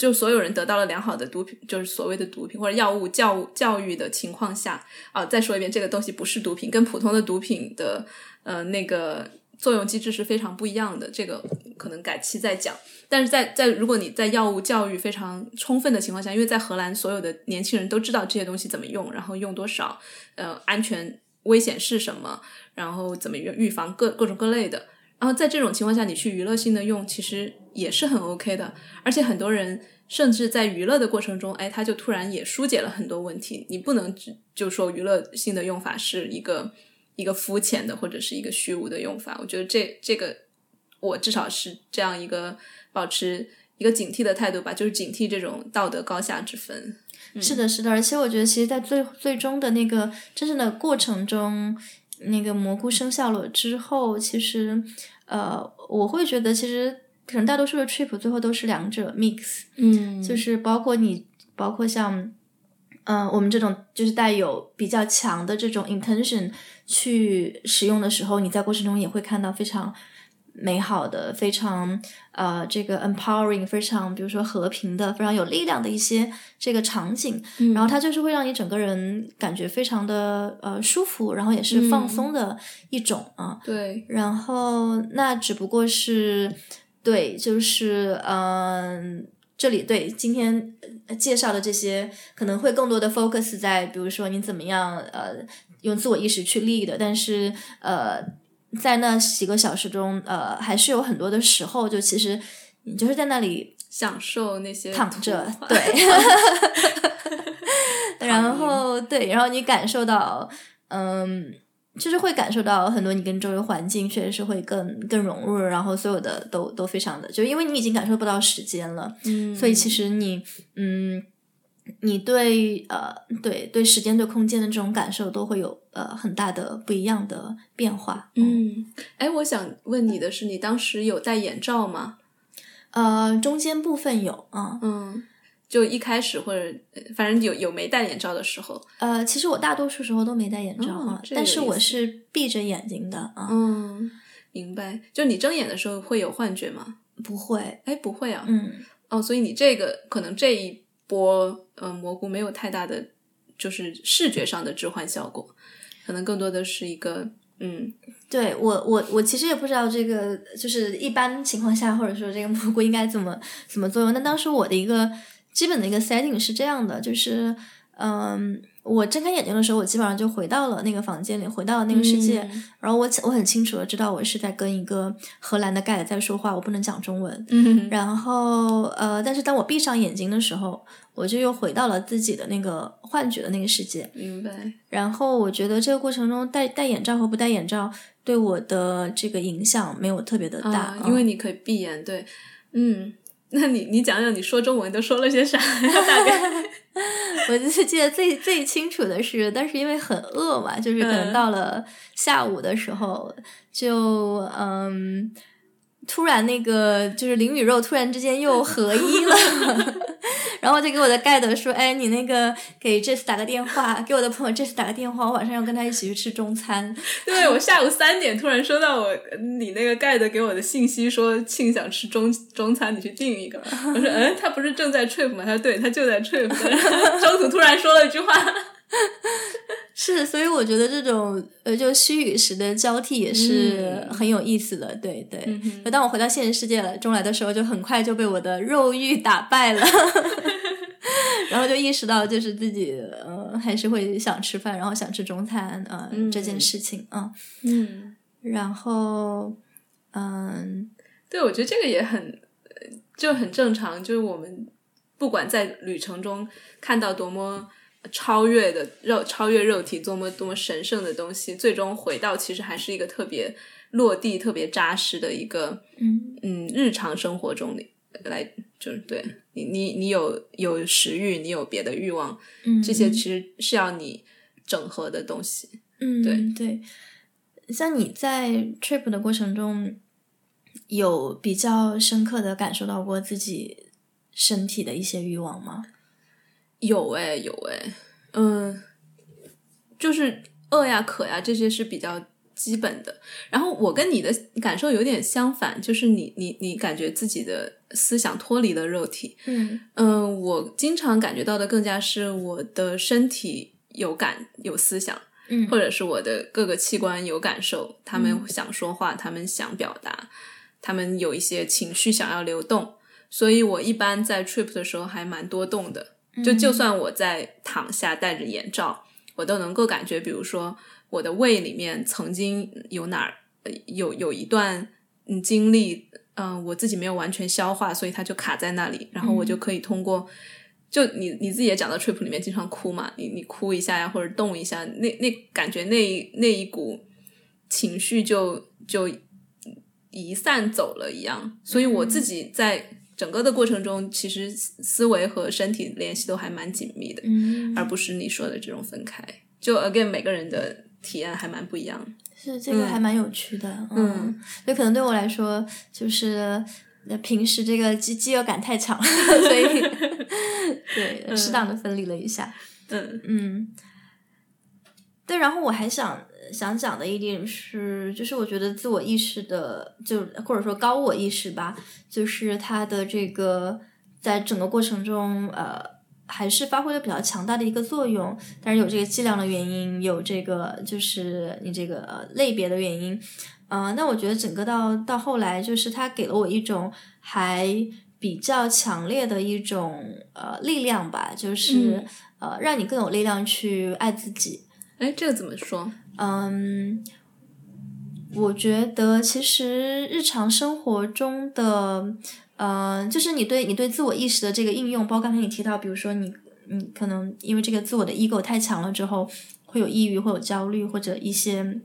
就所有人得到了良好的毒品，就是所谓的毒品或者药物教教育的情况下，啊，再说一遍，这个东西不是毒品，跟普通的毒品的呃那个作用机制是非常不一样的。这个可能改期再讲。但是在在如果你在药物教育非常充分的情况下，因为在荷兰所有的年轻人都知道这些东西怎么用，然后用多少，呃，安全危险是什么，然后怎么预预防各各种各类的。然后在这种情况下，你去娱乐性的用，其实也是很 OK 的。而且很多人甚至在娱乐的过程中，哎，他就突然也疏解了很多问题。你不能只就说娱乐性的用法是一个一个肤浅的或者是一个虚无的用法。我觉得这这个我至少是这样一个保持一个警惕的态度吧，就是警惕这种道德高下之分。是的，是的，而且我觉得，其实，在最最终的那个真正的过程中，那个蘑菇生效了之后，其实，呃，我会觉得，其实可能大多数的 trip 最后都是两者 mix，嗯。就是包括你，包括像，嗯、我们这种就是带有比较强的这种 intention 去使用的时候，你在过程中也会看到非常美好的、非常呃这个 empowering、非常比如说和平的、非常有力量的一些这个场景，嗯然后它就是会让你整个人感觉非常的呃舒服，然后也是放松的一种啊。对，然后那只不过是对，就是嗯。这里对今天呃介绍的这些可能会更多的 focus 在，比如说你怎么样呃用自我意识去 lead，但是呃在那几个小时中，呃还是有很多的时候，就其实你就是在那里享受那些躺着对 然后对，然后你感受到，嗯，就是会感受到很多你跟周围环境确实是会更更融入，然后所有的都都非常的，就因为你已经感受不到时间了，嗯所以其实你嗯。你对呃对对时间对空间的这种感受都会有呃很大的不一样的变化，嗯，哎，我想问你的是，你当时有戴眼罩吗？呃中间部分有啊，嗯，就一开始或者呃反正有有没戴眼罩的时候，呃其实我大多数时候都没戴眼罩啊，哦但是我是闭着眼睛的啊，嗯，明白。就你睁眼的时候会有幻觉吗？不会，哎，不会啊。嗯。哦，所以你这个可能这一波呃蘑菇没有太大的就是视觉上的置换效果，可能更多的是一个嗯对我，我我其实也不知道这个，就是一般情况下，或者说这个蘑菇应该怎么怎么作用。那当时我的一个基本的一个 setting 是这样的，就是嗯，我睁开眼睛的时候，我基本上就回到了那个房间里，回到了那个世界。嗯然后我我很清楚的知道，我是在跟一个荷兰的 guide 在说话，我不能讲中文。嗯然后呃，但是当我闭上眼睛的时候，我就又回到了自己的那个幻觉的那个世界。明白。然后我觉得这个过程中戴戴眼罩和不戴眼罩对我的这个影响没有特别的大，因为你可以闭眼，对，嗯，那你你讲讲你说中文都说了些啥呀？大概 我就是记得最最清楚的是，但是因为很饿嘛，就是可能嗯到了下午的时候，就嗯，突然那个就是灵与肉突然之间又合一了，然后就给我的 guide 说，哎，你那个给 Jess 打个电话，给我的朋友 Jess 打个电话，我晚上要跟他一起去吃中餐。对我下午三点突然收到我你那个盖德给我的信息，说庆想吃中中餐，你去订一个。我说嗯，他不是正在 trip 吗？他说对，他就在 trip。中途突然说了一句话，是，所以我觉得这种呃，就虚与实的交替也是很有意思的，对对。嗯。当我回到现实世界了中来的时候，就很快就被我的肉欲打败了，然后就意识到就是自己呃还是会想吃饭，然后想吃中餐呃、嗯。这件事情啊、嗯，然后嗯。对，我觉得这个也很呃就很正常，就是我们不管在旅程中看到多么。超越的肉，超越肉体，多么多么神圣的东西，最终回到其实还是一个特别落地、特别扎实的一个嗯嗯日常生活中的来，就是对你你你有有食欲，你有别的欲望，嗯这些其实是要你整合的东西。嗯对对，像你在 trip 的过程中，有比较深刻的感受到过自己身体的一些欲望吗？有哎、有哎、嗯，就是饿呀、渴呀这些是比较基本的。然后我跟你的感受有点相反，就是你你你感觉自己的思想脱离了肉体。嗯嗯，我经常感觉到的更加是我的身体有感有思想，嗯或者是我的各个器官有感受，他们想说话，他们想表达，他们有一些情绪想要流动，所以我一般在 trip 的时候还蛮多动的。就就算我在躺下戴着眼罩，我都能够感觉，比如说我的胃里面曾经有哪儿呃有有一段嗯经历，嗯、我自己没有完全消化，所以它就卡在那里，然后我就可以通过。就你你自己也讲到 trip 里面经常哭嘛，你你哭一下呀，或者动一下，那那感觉那那一股情绪就就移散走了一样。所以我自己在整个的过程中，其实思思维和身体联系都还蛮紧密的，嗯，而不是你说的这种分开。就 again 每个人的体验还蛮不一样。是这个还蛮有趣的，嗯嗯，所以可能对我来说，就是呃平时这个饥饥饿感太强了，所以对适当的分离了一下，嗯嗯，对，然后我还想想讲的一点是，就是我觉得自我意识的，就或者说高我意识吧，就是它的这个在整个过程中，呃，还是发挥了比较强大的一个作用。但是有这个剂量的原因，有这个就是你这个呃类别的原因，呃，那我觉得整个到到后来，就是它给了我一种还比较强烈的一种呃力量吧，就是、嗯呃让你更有力量去爱自己。哎，这个怎么说？嗯，我觉得其实日常生活中的，呃，就是你对你对自我意识的这个应用，包括刚才你提到，比如说你你可能因为这个自我的 ego 太强了之后，会有抑郁，会有焦虑，或者一些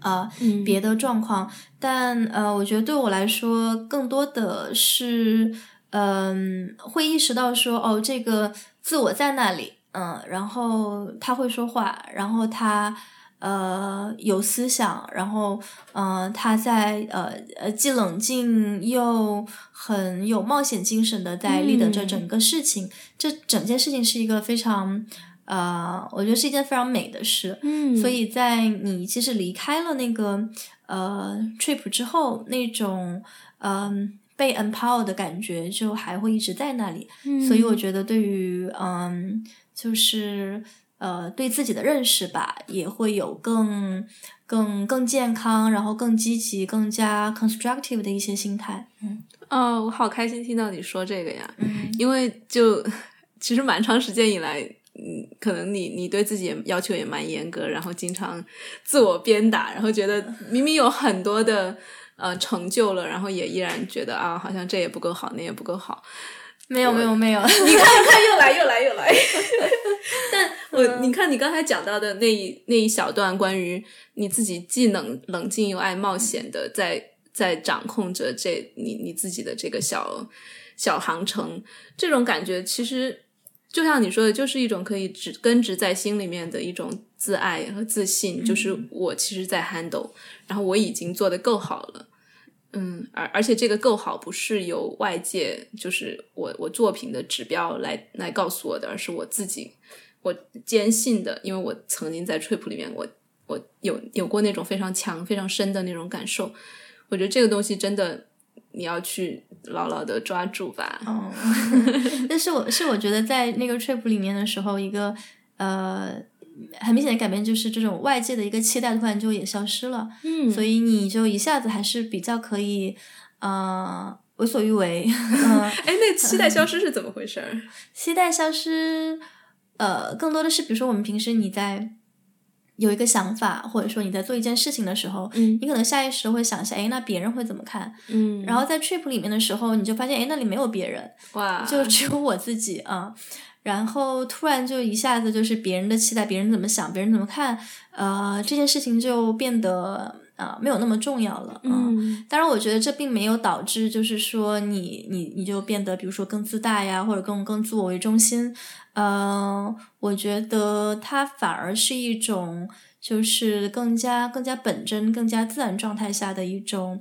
呃嗯别的状况。但呃，我觉得对我来说，更多的是嗯、会意识到说，哦，这个自我在那里，嗯，然后他会说话，然后他。呃，有思想，然后，嗯、呃，他在呃呃既冷静又很有冒险精神的在立的这嗯整个事情，这整件事情是一个非常呃，我觉得是一件非常美的事。嗯所以在你其实离开了那个呃 trip 之后，那种嗯、被 empower 的感觉就还会一直在那里。所以我觉得对于嗯，就是呃对自己的认识吧，也会有更更更健康，然后更积极、更加 constructive 的一些心态。嗯哦，我好开心听到你说这个呀，嗯因为就其实蛮长时间以来，嗯，可能你你对自己也要求也蛮严格，然后经常自我鞭打，然后觉得明明有很多的呃成就了，然后也依然觉得啊，好像这也不够好，那也不够好。没有没有没有，你看你，看，又来又来又来。但我、你看，你刚才讲到的那一那一小段关于你自己既冷冷静又爱冒险的，在在掌控着这你你自己的这个小小航程，这种感觉其实就像你说的，就是一种可以植根植在心里面的一种自爱和自信，就是我其实在 handle，然后我已经做得够好了。嗯，而而且这个够好不是由外界，就是我我作品的指标来来告诉我的，而是我自己我坚信的，因为我曾经在 trip 里面，我我有有过那种非常强、非常深的那种感受。我觉得这个东西真的你要去牢牢的抓住吧。哦，但是我是我觉得在那个 trip 里面的时候，一个呃很明显的改变就是这种外界的一个期待突然就也消失了，嗯所以你就一下子还是比较可以呃为所欲为，嗯、哎，那期待消失是怎么回事儿？期待消失，呃，更多的是比如说我们平时你在有一个想法，或者说你在做一件事情的时候，嗯你可能下意识会想一下，哎，那别人会怎么看？嗯，然后在 trip 里面的时候，你就发现，哎，那里没有别人，哇，就只有我自己啊。然后突然就一下子就是别人的期待，别人怎么想，别人怎么看，呃，这件事情就变得呃没有那么重要了。嗯当然，我觉得这并没有导致就是说你你你就变得比如说更自大呀，或者更更自我为中心。呃，我觉得它反而是一种就是更加更加本真、更加自然状态下的一种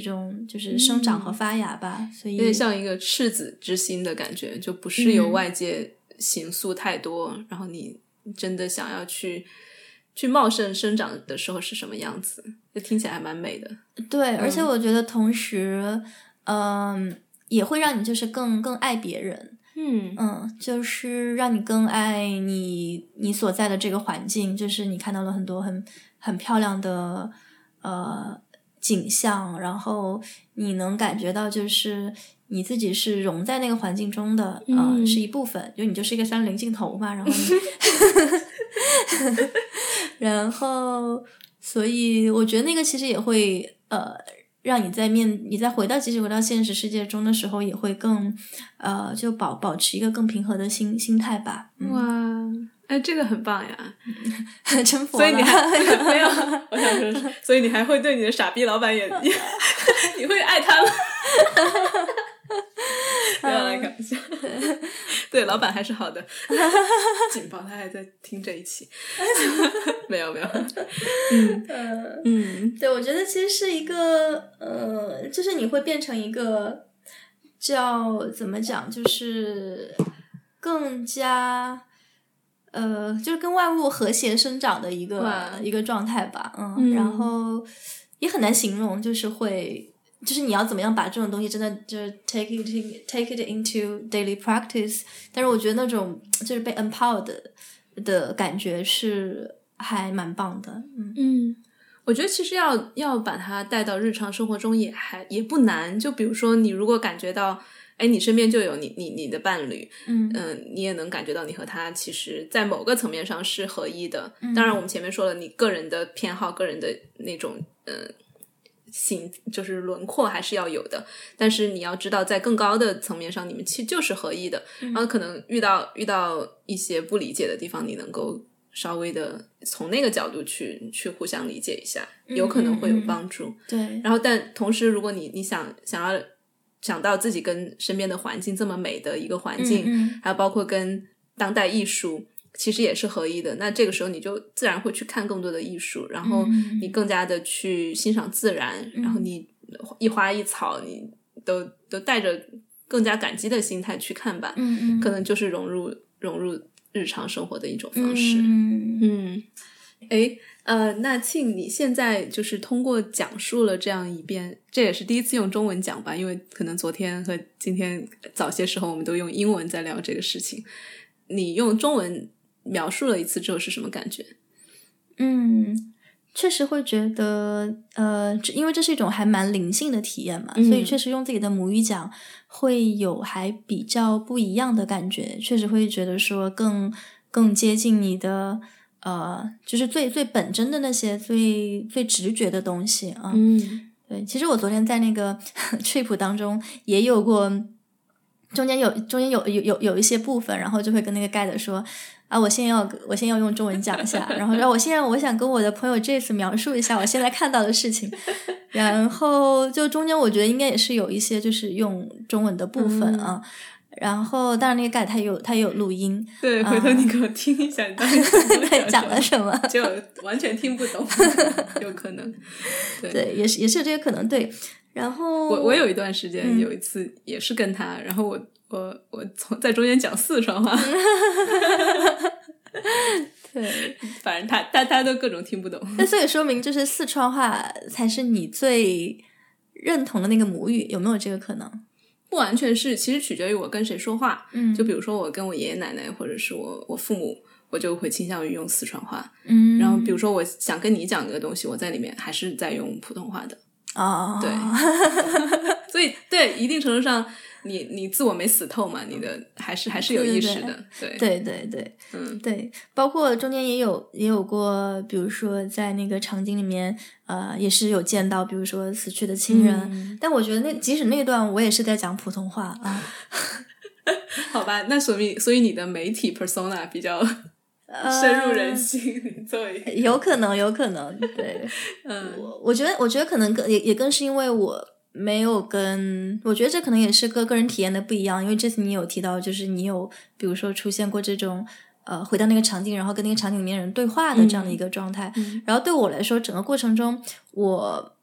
这种就是生长和发芽吧。所以有点像一个赤子之心的感觉，就不是由嗯外界形塑太多，然后你真的想要去去茂盛生长的时候是什么样子，就听起来还蛮美的。对，而且我觉得同时，嗯、也会让你就是更更爱别人。嗯嗯，就是让你更爱你你所在的这个环境，就是你看到了很多很很漂亮的呃景象，然后你能感觉到就是你自己是融在那个环境中的，呃，嗯是一部分，就你就是一个三棱镜头嘛，然后你，然后所以我觉得那个其实也会呃。让你在面你在回到即使回到现实世界中的时候，也会更呃就保保持一个更平和的心心态吧。嗯、哇，哎，这个很棒呀！真佛所以你了还 没有，我想说是，所以你还会对你的傻逼老板也，也你会爱他吗？不要来开玩笑，对，老板还是好的。警报，他还在听这一期。没有没有，嗯呃，嗯对，我觉得其实是一个呃，就是你会变成一个叫怎么讲，就是更加呃，就是跟万物和谐生长的一个一个状态吧，嗯，嗯然后也很难形容，就是会。就是你要怎么样把这种东西真的就是 take it take it into daily practice，但是我觉得那种就是被 empowered 的感觉是还蛮棒的，嗯嗯，我觉得其实要要把它带到日常生活中也还也不难。就比如说，你如果感觉到，哎，你身边就有你你你的伴侣，嗯嗯、你也能感觉到你和他其实，在某个层面上是合一的。当然，我们前面说了，你个人的偏好、个人的那种呃形，就是轮廓还是要有的。但是你要知道，在更高的层面上，你们其实就是合一的。然后可能遇到遇到一些不理解的地方，你能够稍微的从那个角度去去互相理解一下，有可能会有帮助。对，然后，但同时，如果你你想想要想到自己跟身边的环境这么美的一个环境，嗯还有包括跟当代艺术，其实也是合一的。那这个时候，你就自然会去看更多的艺术，然后嗯。你更加的去欣赏自然，然后你一花一草，你都都带着更加感激的心态去看吧，嗯嗯，可能就是融入融入日常生活的一种方式。嗯。嗯，诶，呃，那庆，你现在就是通过讲述了这样一遍，这也是第一次用中文讲吧？因为可能昨天和今天早些时候我们都用英文在聊这个事情。你用中文描述了一次之后是什么感觉？嗯，确实会觉得，呃，这因为这是一种还蛮灵性的体验嘛，嗯所以确实用自己的母语讲会有还比较不一样的感觉，确实会觉得说更更接近你的。呃，就是最最本真的那些最最直觉的东西啊，嗯对，其实我昨天在那个 trip 当中也有过，中间有中间有有有有一些部分，然后就会跟那个 guide 说啊，我现在要我现在要用中文讲一下，然后让我现在我想跟我的朋友这次描述一下我现在看到的事情，然后就中间我觉得应该也是有一些就是用中文的部分啊。然后，当然，那个 guide 他有他也有录音，对，回头你给我听一下，你当时 对讲了什么？就完全听不懂，有可能。对，对，也是也是有这个可能。对，然后我我有一段时间嗯有一次也是跟他，然后我我我从在中间讲四川话，对，反正他他他都各种听不懂。那所以说明就是四川话才是你最认同的那个母语，有没有这个可能？不完全是，其实取决于我跟谁说话。嗯就比如说我跟我爷爷奶奶或者是我我父母，我就会倾向于用四川话。嗯然后比如说我想跟你讲个东西，我在里面还是在用普通话的。哦，对 所以对一定程度上，你你自我没死透嘛，你的还是还是有意识的。对对对对嗯对，包括中间也有也有过，比如说在那个场景里面，呃，也是有见到，比如说死去的亲人，嗯但我觉得那即使那段我也是在讲普通话啊，好吧，那说明所以你的媒体 persona 比较深入人心。你作为呃有可能，有可能，对。嗯我我觉得，我觉得可能更也也更是因为我没有跟，我觉得这可能也是个个人体验的不一样。因为这次你有提到，就是你有比如说出现过这种呃回到那个场景，然后跟那个场景里面人对话的这样的一个状态。嗯然后对我来说，整个过程中我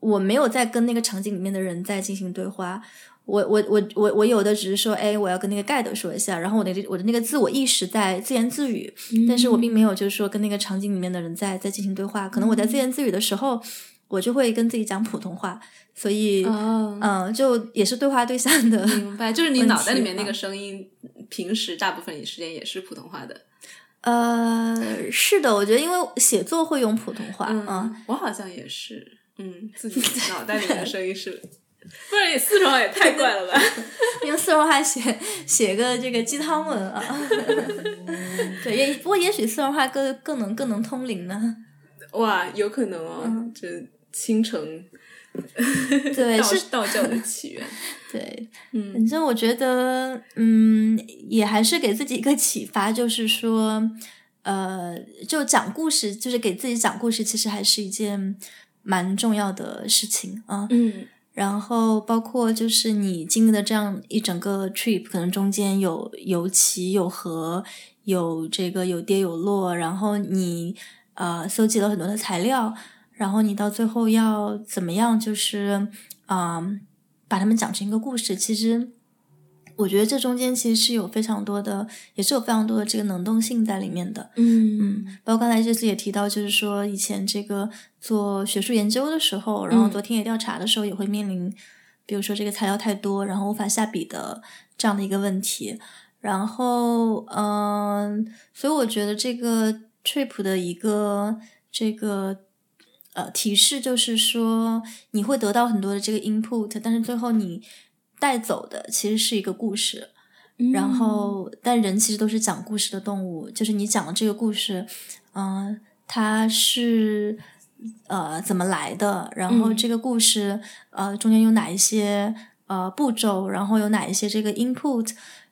我没有在跟那个场景里面的人在进行对话。我我我我我有的只是说，哎，我要跟那个 guide 说一下，然后我的我的那个自我意识在自言自语，但是我并没有就是说跟那个场景里面的人在在进行对话。可能我在自言自语的时候，我就会跟自己讲普通话，所以嗯、哦，就也是对话对象的。明白，就是你脑袋里面那个啊声音，平时大部分时间也是普通话的。呃，是的，我觉得因为写作会用普通话，嗯，我好像也是，嗯，自己 脑袋里面的声音是，不然也四川话也太怪了吧？用四川话写写个这个鸡汤文啊。对，也不过也许四川话更更能更能通灵呢。哇，有可能哦，这倾城 道对是道教的起源。对，嗯反正我觉得，嗯，也还是给自己一个启发，就是说，呃，就讲故事，就是给自己讲故事，其实还是一件蛮重要的事情啊。嗯然后包括就是你经历的这样一整个 trip，可能中间有有起有合，有这个有跌有落，然后你呃搜集了很多的材料，然后你到最后要怎么样，就是嗯、把它们讲成一个故事。其实我觉得这中间其实是有非常多的，也是有非常多的这个能动性在里面的。嗯嗯包括刚才这次也提到，就是说以前这个做学术研究的时候，然后嗯做田野调查的时候，也会面临，比如说这个材料太多，然后无法下笔的这样的一个问题。然后，嗯、所以我觉得这个 trip 的一个这个呃提示就是说，你会得到很多的这个 input，但是最后你带走的其实是一个故事。然后，但人其实都是讲故事的动物，就是你讲的这个故事，嗯、它是呃怎么来的，然后嗯。这个故事、呃中间有哪一些呃步骤，然后有哪一些这个 input，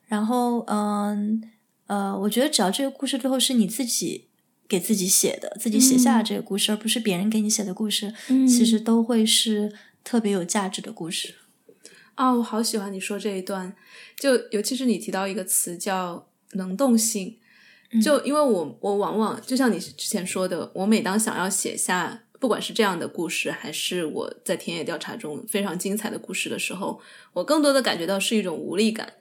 然后嗯呃我觉得只要这个故事最后是你自己给自己写的，自己写下的这个故事，而不是别人给你写的故事，嗯。其实都会是特别有价值的故事。啊、我好喜欢你说这一段，就尤其是你提到一个词叫能动性，就因为我我往往就像你之前说的，我每当想要写下不管是这样的故事，还是我在田野调查中非常精彩的故事的时候，我更多的感觉到是一种无力感，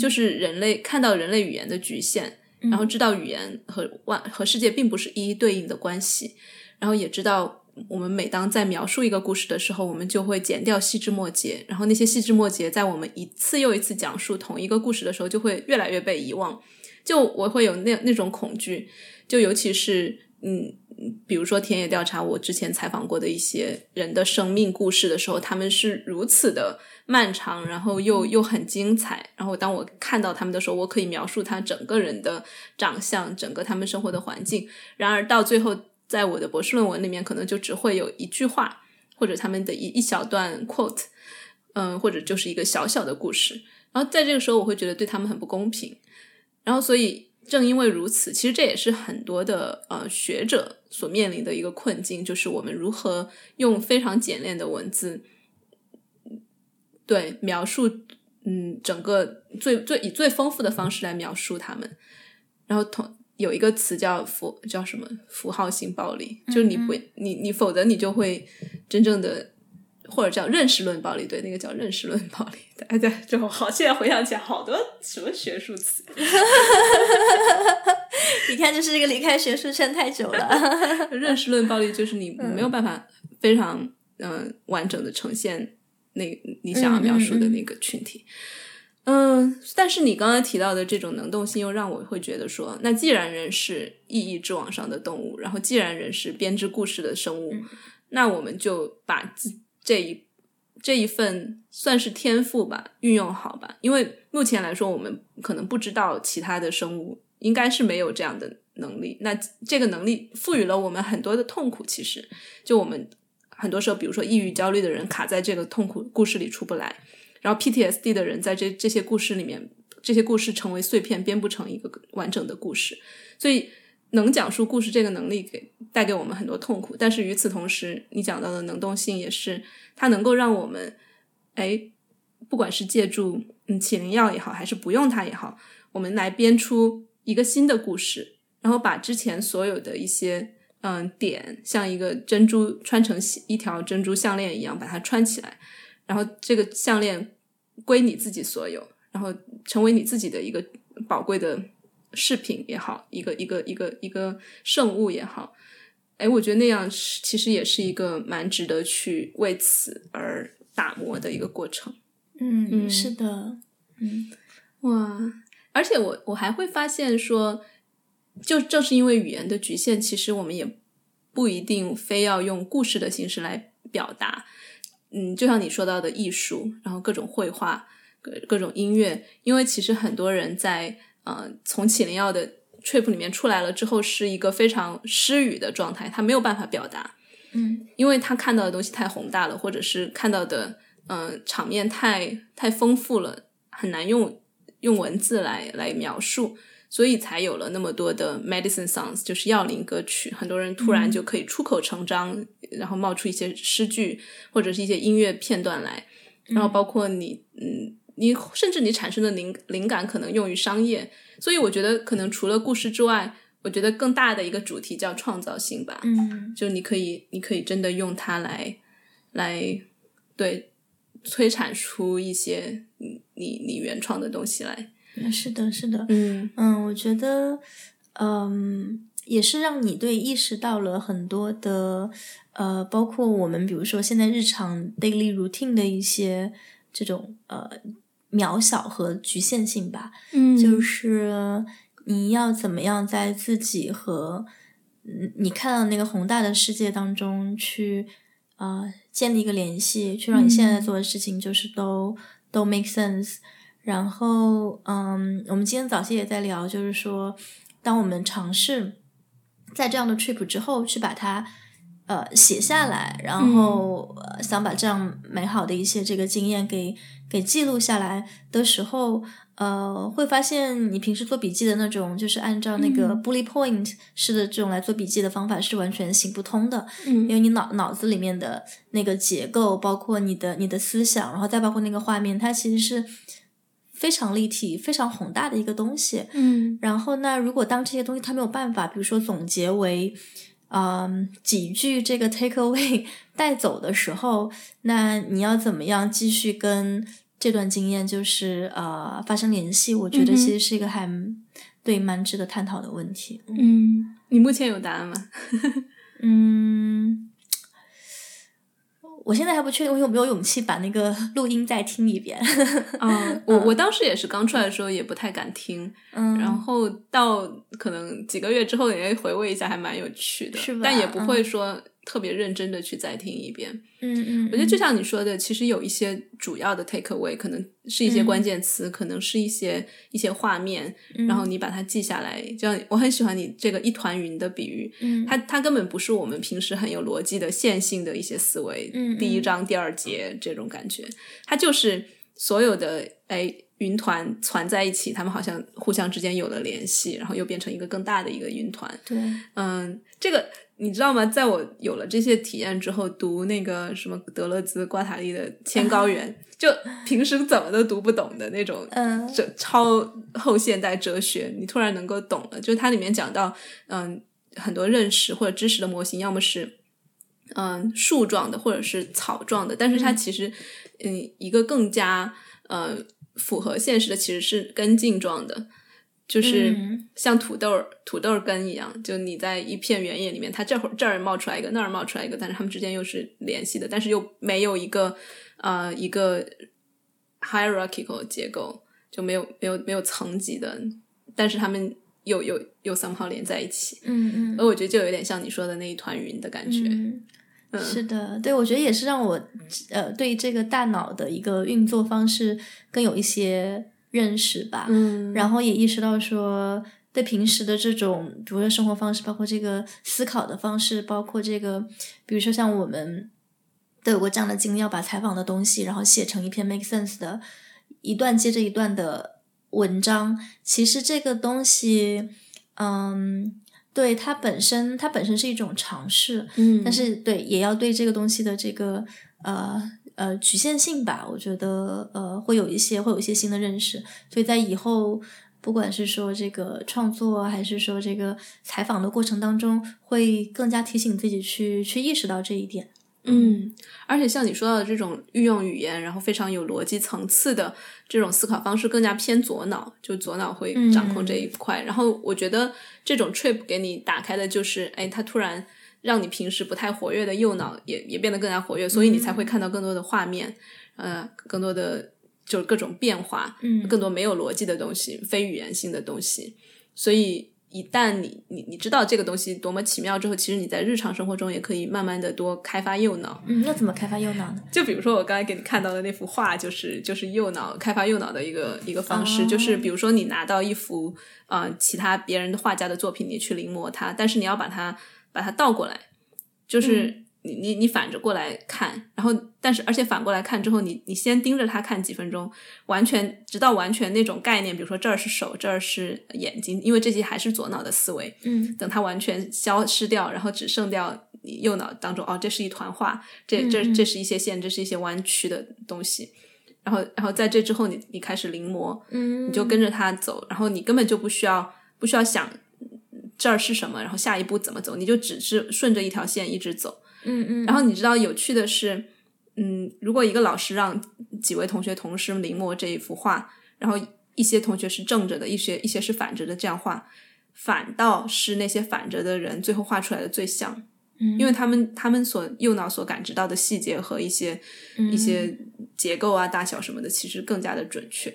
就是人类看到人类语言的局限，然后知道语言和万和世界并不是一一对应的关系，然后也知道。我们每当在描述一个故事的时候，我们就会剪掉细枝末节，然后那些细枝末节在我们一次又一次讲述同一个故事的时候，就会越来越被遗忘。就我会有那那种恐惧，就尤其是嗯，比如说田野调查，我之前采访过的一些人的生命故事的时候，他们是如此的漫长，然后又又很精彩。然后当我看到他们的时候，我可以描述他整个人的长相，整个他们生活的环境。然而到最后，在我的博士论文里面，可能就只会有一句话，或者他们的一一小段 quote，嗯，或者就是一个小小的故事。然后在这个时候，我会觉得对他们很不公平。然后所以。正因为如此，其实这也是很多的呃学者所面临的一个困境，就是我们如何用非常简练的文字，对描述嗯整个最最以最丰富的方式来描述他们。然后同有一个词叫符叫什么符号性暴力，就是你不你你否则你就会真正的。或者叫认识论暴力，对，那个叫认识论暴力。哎，对，就好，现在回想起来，好多什么学术词。你看，就是这个离开学术圈太久了。认识论暴力就是你没有办法非常嗯完整的呈现那你想要描述的那个群体。嗯，但是你刚刚提到的这种能动性，又让我会觉得说，那既然人是意义之网上的动物，然后既然人是编织故事的生物，那我们就把自这一这一份算是天赋吧，运用好吧。因为目前来说，我们可能不知道其他的生物应该是没有这样的能力。那这个能力赋予了我们很多的痛苦。其实，就我们很多时候，比如说抑郁、焦虑的人卡在这个痛苦故事里出不来，然后 PTSD 的人在这这些故事里面，这些故事成为碎片，编不成一个完整的故事。所以。能讲述故事这个能力给带给我们很多痛苦，但是与此同时，你讲到的能动性也是它能够让我们，哎，不管是借助嗯起灵药也好，还是不用它也好，我们来编出一个新的故事，然后把之前所有的一些嗯点，像一个珍珠穿成一条珍珠项链一样把它穿起来，然后这个项链归你自己所有，然后成为你自己的一个宝贵的。饰品也好，一个一个一个一个圣物也好，哎，我觉得那样是其实也是一个蛮值得去为此而打磨的一个过程。嗯，是的，嗯，哇，而且我我还会发现说，就正是因为语言的局限，其实我们也不一定非要用故事的形式来表达。嗯，就像你说到的艺术，然后各种绘画、各各种音乐，因为其实很多人在。呃，从启灵药的 trip 里面出来了之后，是一个非常失语的状态，他没有办法表达，嗯，因为他看到的东西太宏大了，或者是看到的，嗯，场面太太丰富了，很难用用文字来来描述，所以才有了那么多的 medicine songs，就是药灵歌曲，很多人突然就可以出口成章，然后冒出一些诗句或者是一些音乐片段来，然后包括你，嗯。你甚至你产生的灵灵感可能用于商业，所以我觉得可能除了故事之外，我觉得更大的一个主题叫创造性吧。嗯，就你可以，你可以真的用它来来对催产出一些你你你原创的东西来。是的，是的，嗯嗯，我觉得嗯也是让你对意识到了很多的呃，包括我们比如说现在日常 daily routine 的一些这种呃。渺小和局限性吧，嗯，就是你要怎么样在自己和嗯你看到那个宏大的世界当中去啊建立一个联系，去让你现在做的事情就是都都 make sense。然后嗯，我们今天早些也在聊，就是说，当我们尝试在这样的 trip 之后去把它呃写下来，然后想把这样美好的一些这个经验给。给记录下来的时候，呃，会发现你平时做笔记的那种，就是按照那个 bullet point 式的这种来做笔记的方法是完全行不通的。嗯，因为你脑脑子里面的那个结构，包括你的你的思想，然后再包括那个画面，它其实是非常立体、非常宏大的一个东西。嗯，然后那如果当这些东西它没有办法，比如说总结为。嗯，几句这个 take away 带走的时候，那你要怎么样继续跟这段经验就是呃发生联系？我觉得其实是一个还对蛮值得探讨的问题。嗯，你目前有答案吗？嗯，我现在还不确定我有没有勇气把那个 录音再听一遍。嗯，我我当时也是刚出来的时候也不太敢听，嗯，然后到可能几个月之后，也回味一下，还蛮有趣的，是吧但也不会说特别认真的去再听一遍。嗯嗯，我觉得就像你说的，其实有一些主要的 take away，可能是一些嗯。关键词，可能是一些一些画面，嗯然后你把它记下来。就像我很喜欢你这个一团云的比喻，嗯。它它根本不是我们平时很有逻辑的线性的一些思维，嗯嗯第一。章第二节这种感觉，它就是所有的哎云团攒在一起，他们好像互相之间有了联系，然后又变成一个更大的一个云团。对，嗯，这个你知道吗？在我有了这些体验之后，读那个什么德勒兹、瓜塔利的《千高原》，就平时怎么都读不懂的那种，嗯这超后现代哲学，你突然能够懂了。就是它里面讲到，嗯，很多认识或者知识的模型，要么是嗯树状的，或者是草状的，但是它其实，嗯，一个更加呃符合现实的其实是根茎状的。就是嗯像土豆儿、土豆儿根一样，就你在一片原野里面，它这会儿这儿冒出来一个，那儿冒出来一个，但是它们之间又是联系的，但是又没有一个呃一个 hierarchical 结构，就没有没有没有层级的，但是它们又又又 somehow 连在一起，嗯嗯而我觉得就有点像你说的那一团云的感觉。嗯。是的，对，我觉得也是让我呃对这个大脑的一个运作方式更有一些认识吧。嗯然后也意识到说，对平时的这种，比如说生活方式，包括这个思考的方式，包括这个，比如说像我们都有过这样的经历，要把采访的东西，然后写成一篇 make sense 的一段接着一段的文章。其实这个东西，嗯，对它本身，它本身是一种尝试，嗯但是对，也要对这个东西的这个呃呃局限性吧，我觉得呃会有一些会有一些新的认识，所以在以后不管是说这个创作，还是说这个采访的过程当中，会更加提醒自己去去意识到这一点。嗯，而且像你说到的这种运用语言，然后非常有逻辑层次的这种思考方式，更加偏左脑，就左脑会掌控这一块。然后我觉得这种 trip 给你打开的就是，哎，他突然让你平时不太活跃的右脑也也变得更加活跃，所以你才会看到更多的画面，呃，更多的就是各种变化，嗯更多没有逻辑的东西，非语言性的东西。所以一旦你你你知道这个东西多么奇妙之后，其实你在日常生活中也可以慢慢的多开发右脑。嗯，那怎么开发右脑呢？就比如说我刚才给你看到的那幅画，就是就是右脑开发右脑的一个一个方式，哦就是比如说你拿到一幅啊、呃其他别人的画家的作品，你去临摹它，但是你要把它把它倒过来，就是你你你反着过来看，然后但是而且反过来看之后，你你先盯着它看几分钟，完全直到完全那种概念，比如说这儿是手，这儿是眼睛，因为这些还是左脑的思维，嗯等它完全消失掉，然后只剩掉你右脑当中，哦，这是一团画，这这这是一些线，这是一些弯曲的东西。然后，然后在这之后你，你开始临摹，嗯，你就跟着它走，然后你根本就不需要不需要想这儿是什么，然后下一步怎么走，你就只是顺着一条线一直走。嗯嗯，然后你知道有趣的是，嗯，如果一个老师让几位同学同时临摹这一幅画，然后一些同学是正着的，一些一些是反着的，这样画，反倒是那些反着的人最后画出来的最像，嗯因为他们他们所右脑所感知到的细节和一些、一些结构啊、大小什么的，其实更加的准确。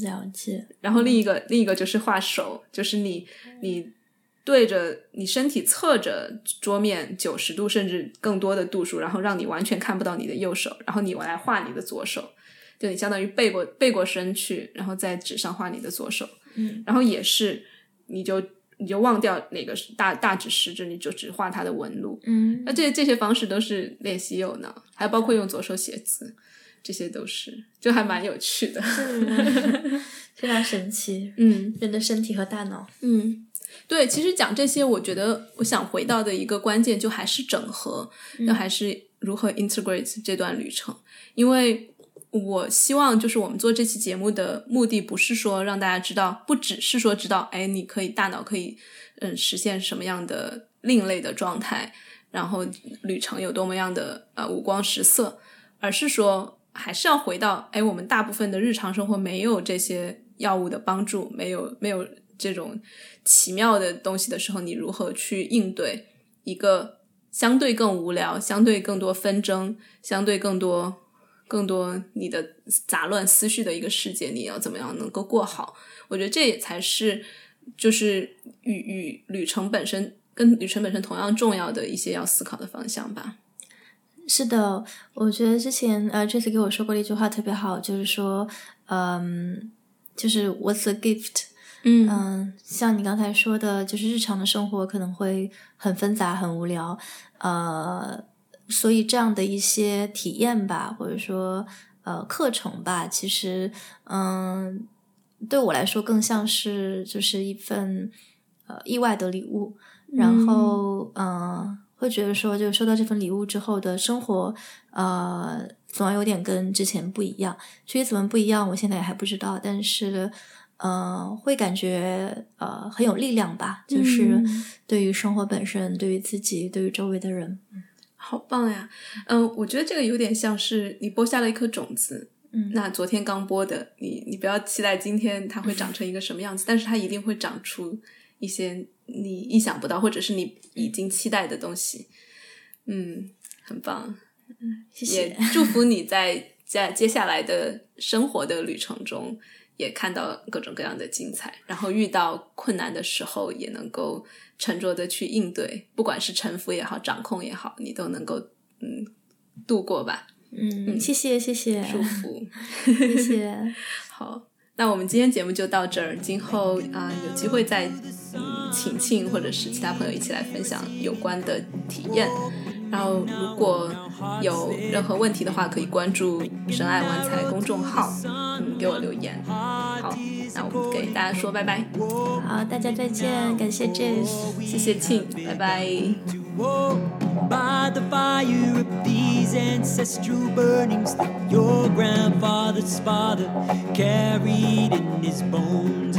了解，然后另一个另一个就是画手，就是你你对着你身体侧着桌面九十度甚至更多的度数，然后让你完全看不到你的右手，然后你来画你的左手，就你相当于背过背过身去，然后在纸上画你的左手，嗯，然后也是你就你就忘掉哪个大大指食指，你就只画它的纹路，嗯那这这些方式都是练习右脑，还包括用左手写字，这些都是就还蛮有趣的，非常神奇，嗯。人的身体和大脑，嗯，对，其实讲这些，我觉得我想回到的一个关键就还是整合，那还是如何 integrate 这段旅程。因为我希望就是我们做这期节目的目的，不是说让大家知道，不只是说知道，哎，你可以大脑可以嗯实现什么样的另类的状态，然后旅程有多么样的呃五光十色，而是说还是要回到，哎，我们大部分的日常生活没有这些药物的帮助，没有没有这种奇妙的东西的时候，你如何去应对一个相对更无聊、相对更多纷争、相对更多更多你的杂乱思绪的一个世界，你要怎么样能够过好？我觉得这也才是就是与与旅程本身跟旅程本身同样重要的一些要思考的方向吧。是的，我觉得之前呃，这次给我说过的一句话特别好，就是说，嗯，就是 What's a gift？嗯嗯，像你刚才说的，就是日常的生活可能会很纷杂、很无聊，呃，所以这样的一些体验吧，或者说呃课程吧，其实嗯，对我来说更像是就是一份呃意外的礼物，然后嗯，会觉得说，就收到这份礼物之后的生活，呃，总要有点跟之前不一样。至于怎么不一样，我现在也还不知道，但是。呃，会感觉呃很有力量吧，就是对于生活本身，对于自己，对于周围的人，好棒呀！嗯，我觉得这个有点像是你播下了一颗种子，嗯，那昨天刚播的，你你不要期待今天它会长成一个什么样子，但是它一定会长出一些你意想不到，或者是你已经期待的东西。嗯，很棒，嗯，谢谢，也 祝福你在在接下来的生活的旅程中。也看到各种各样的精彩，然后遇到困难的时候也能够沉着的去应对，不管是臣服也好，掌控也好，你都能够嗯度过吧。嗯，谢谢谢谢，祝福，谢谢。好，那我们今天节目就到这儿，今后啊有机会再嗯请庆或者是其他朋友一起来分享有关的体验。然后，如果有任何问题的话，可以关注“深爱玩财”公众号，嗯，给我留言。好，那我们给大家说拜拜。好，大家再见，感谢 Jess，谢谢庆，拜拜。by the fire of these ancestral burnings your grandfather's father carried in his bones.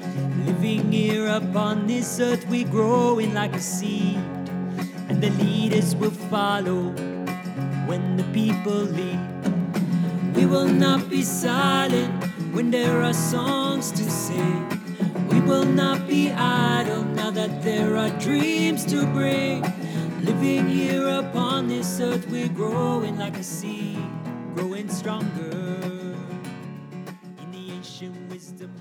Living here upon this earth, we're growing like a seed, and the leaders will follow when the people lead. We will not be silent when there are songs to sing. We will not be idle now that there are dreams to bring. Living here upon this earth, we're growing like a seed, growing stronger in the ancient wisdom.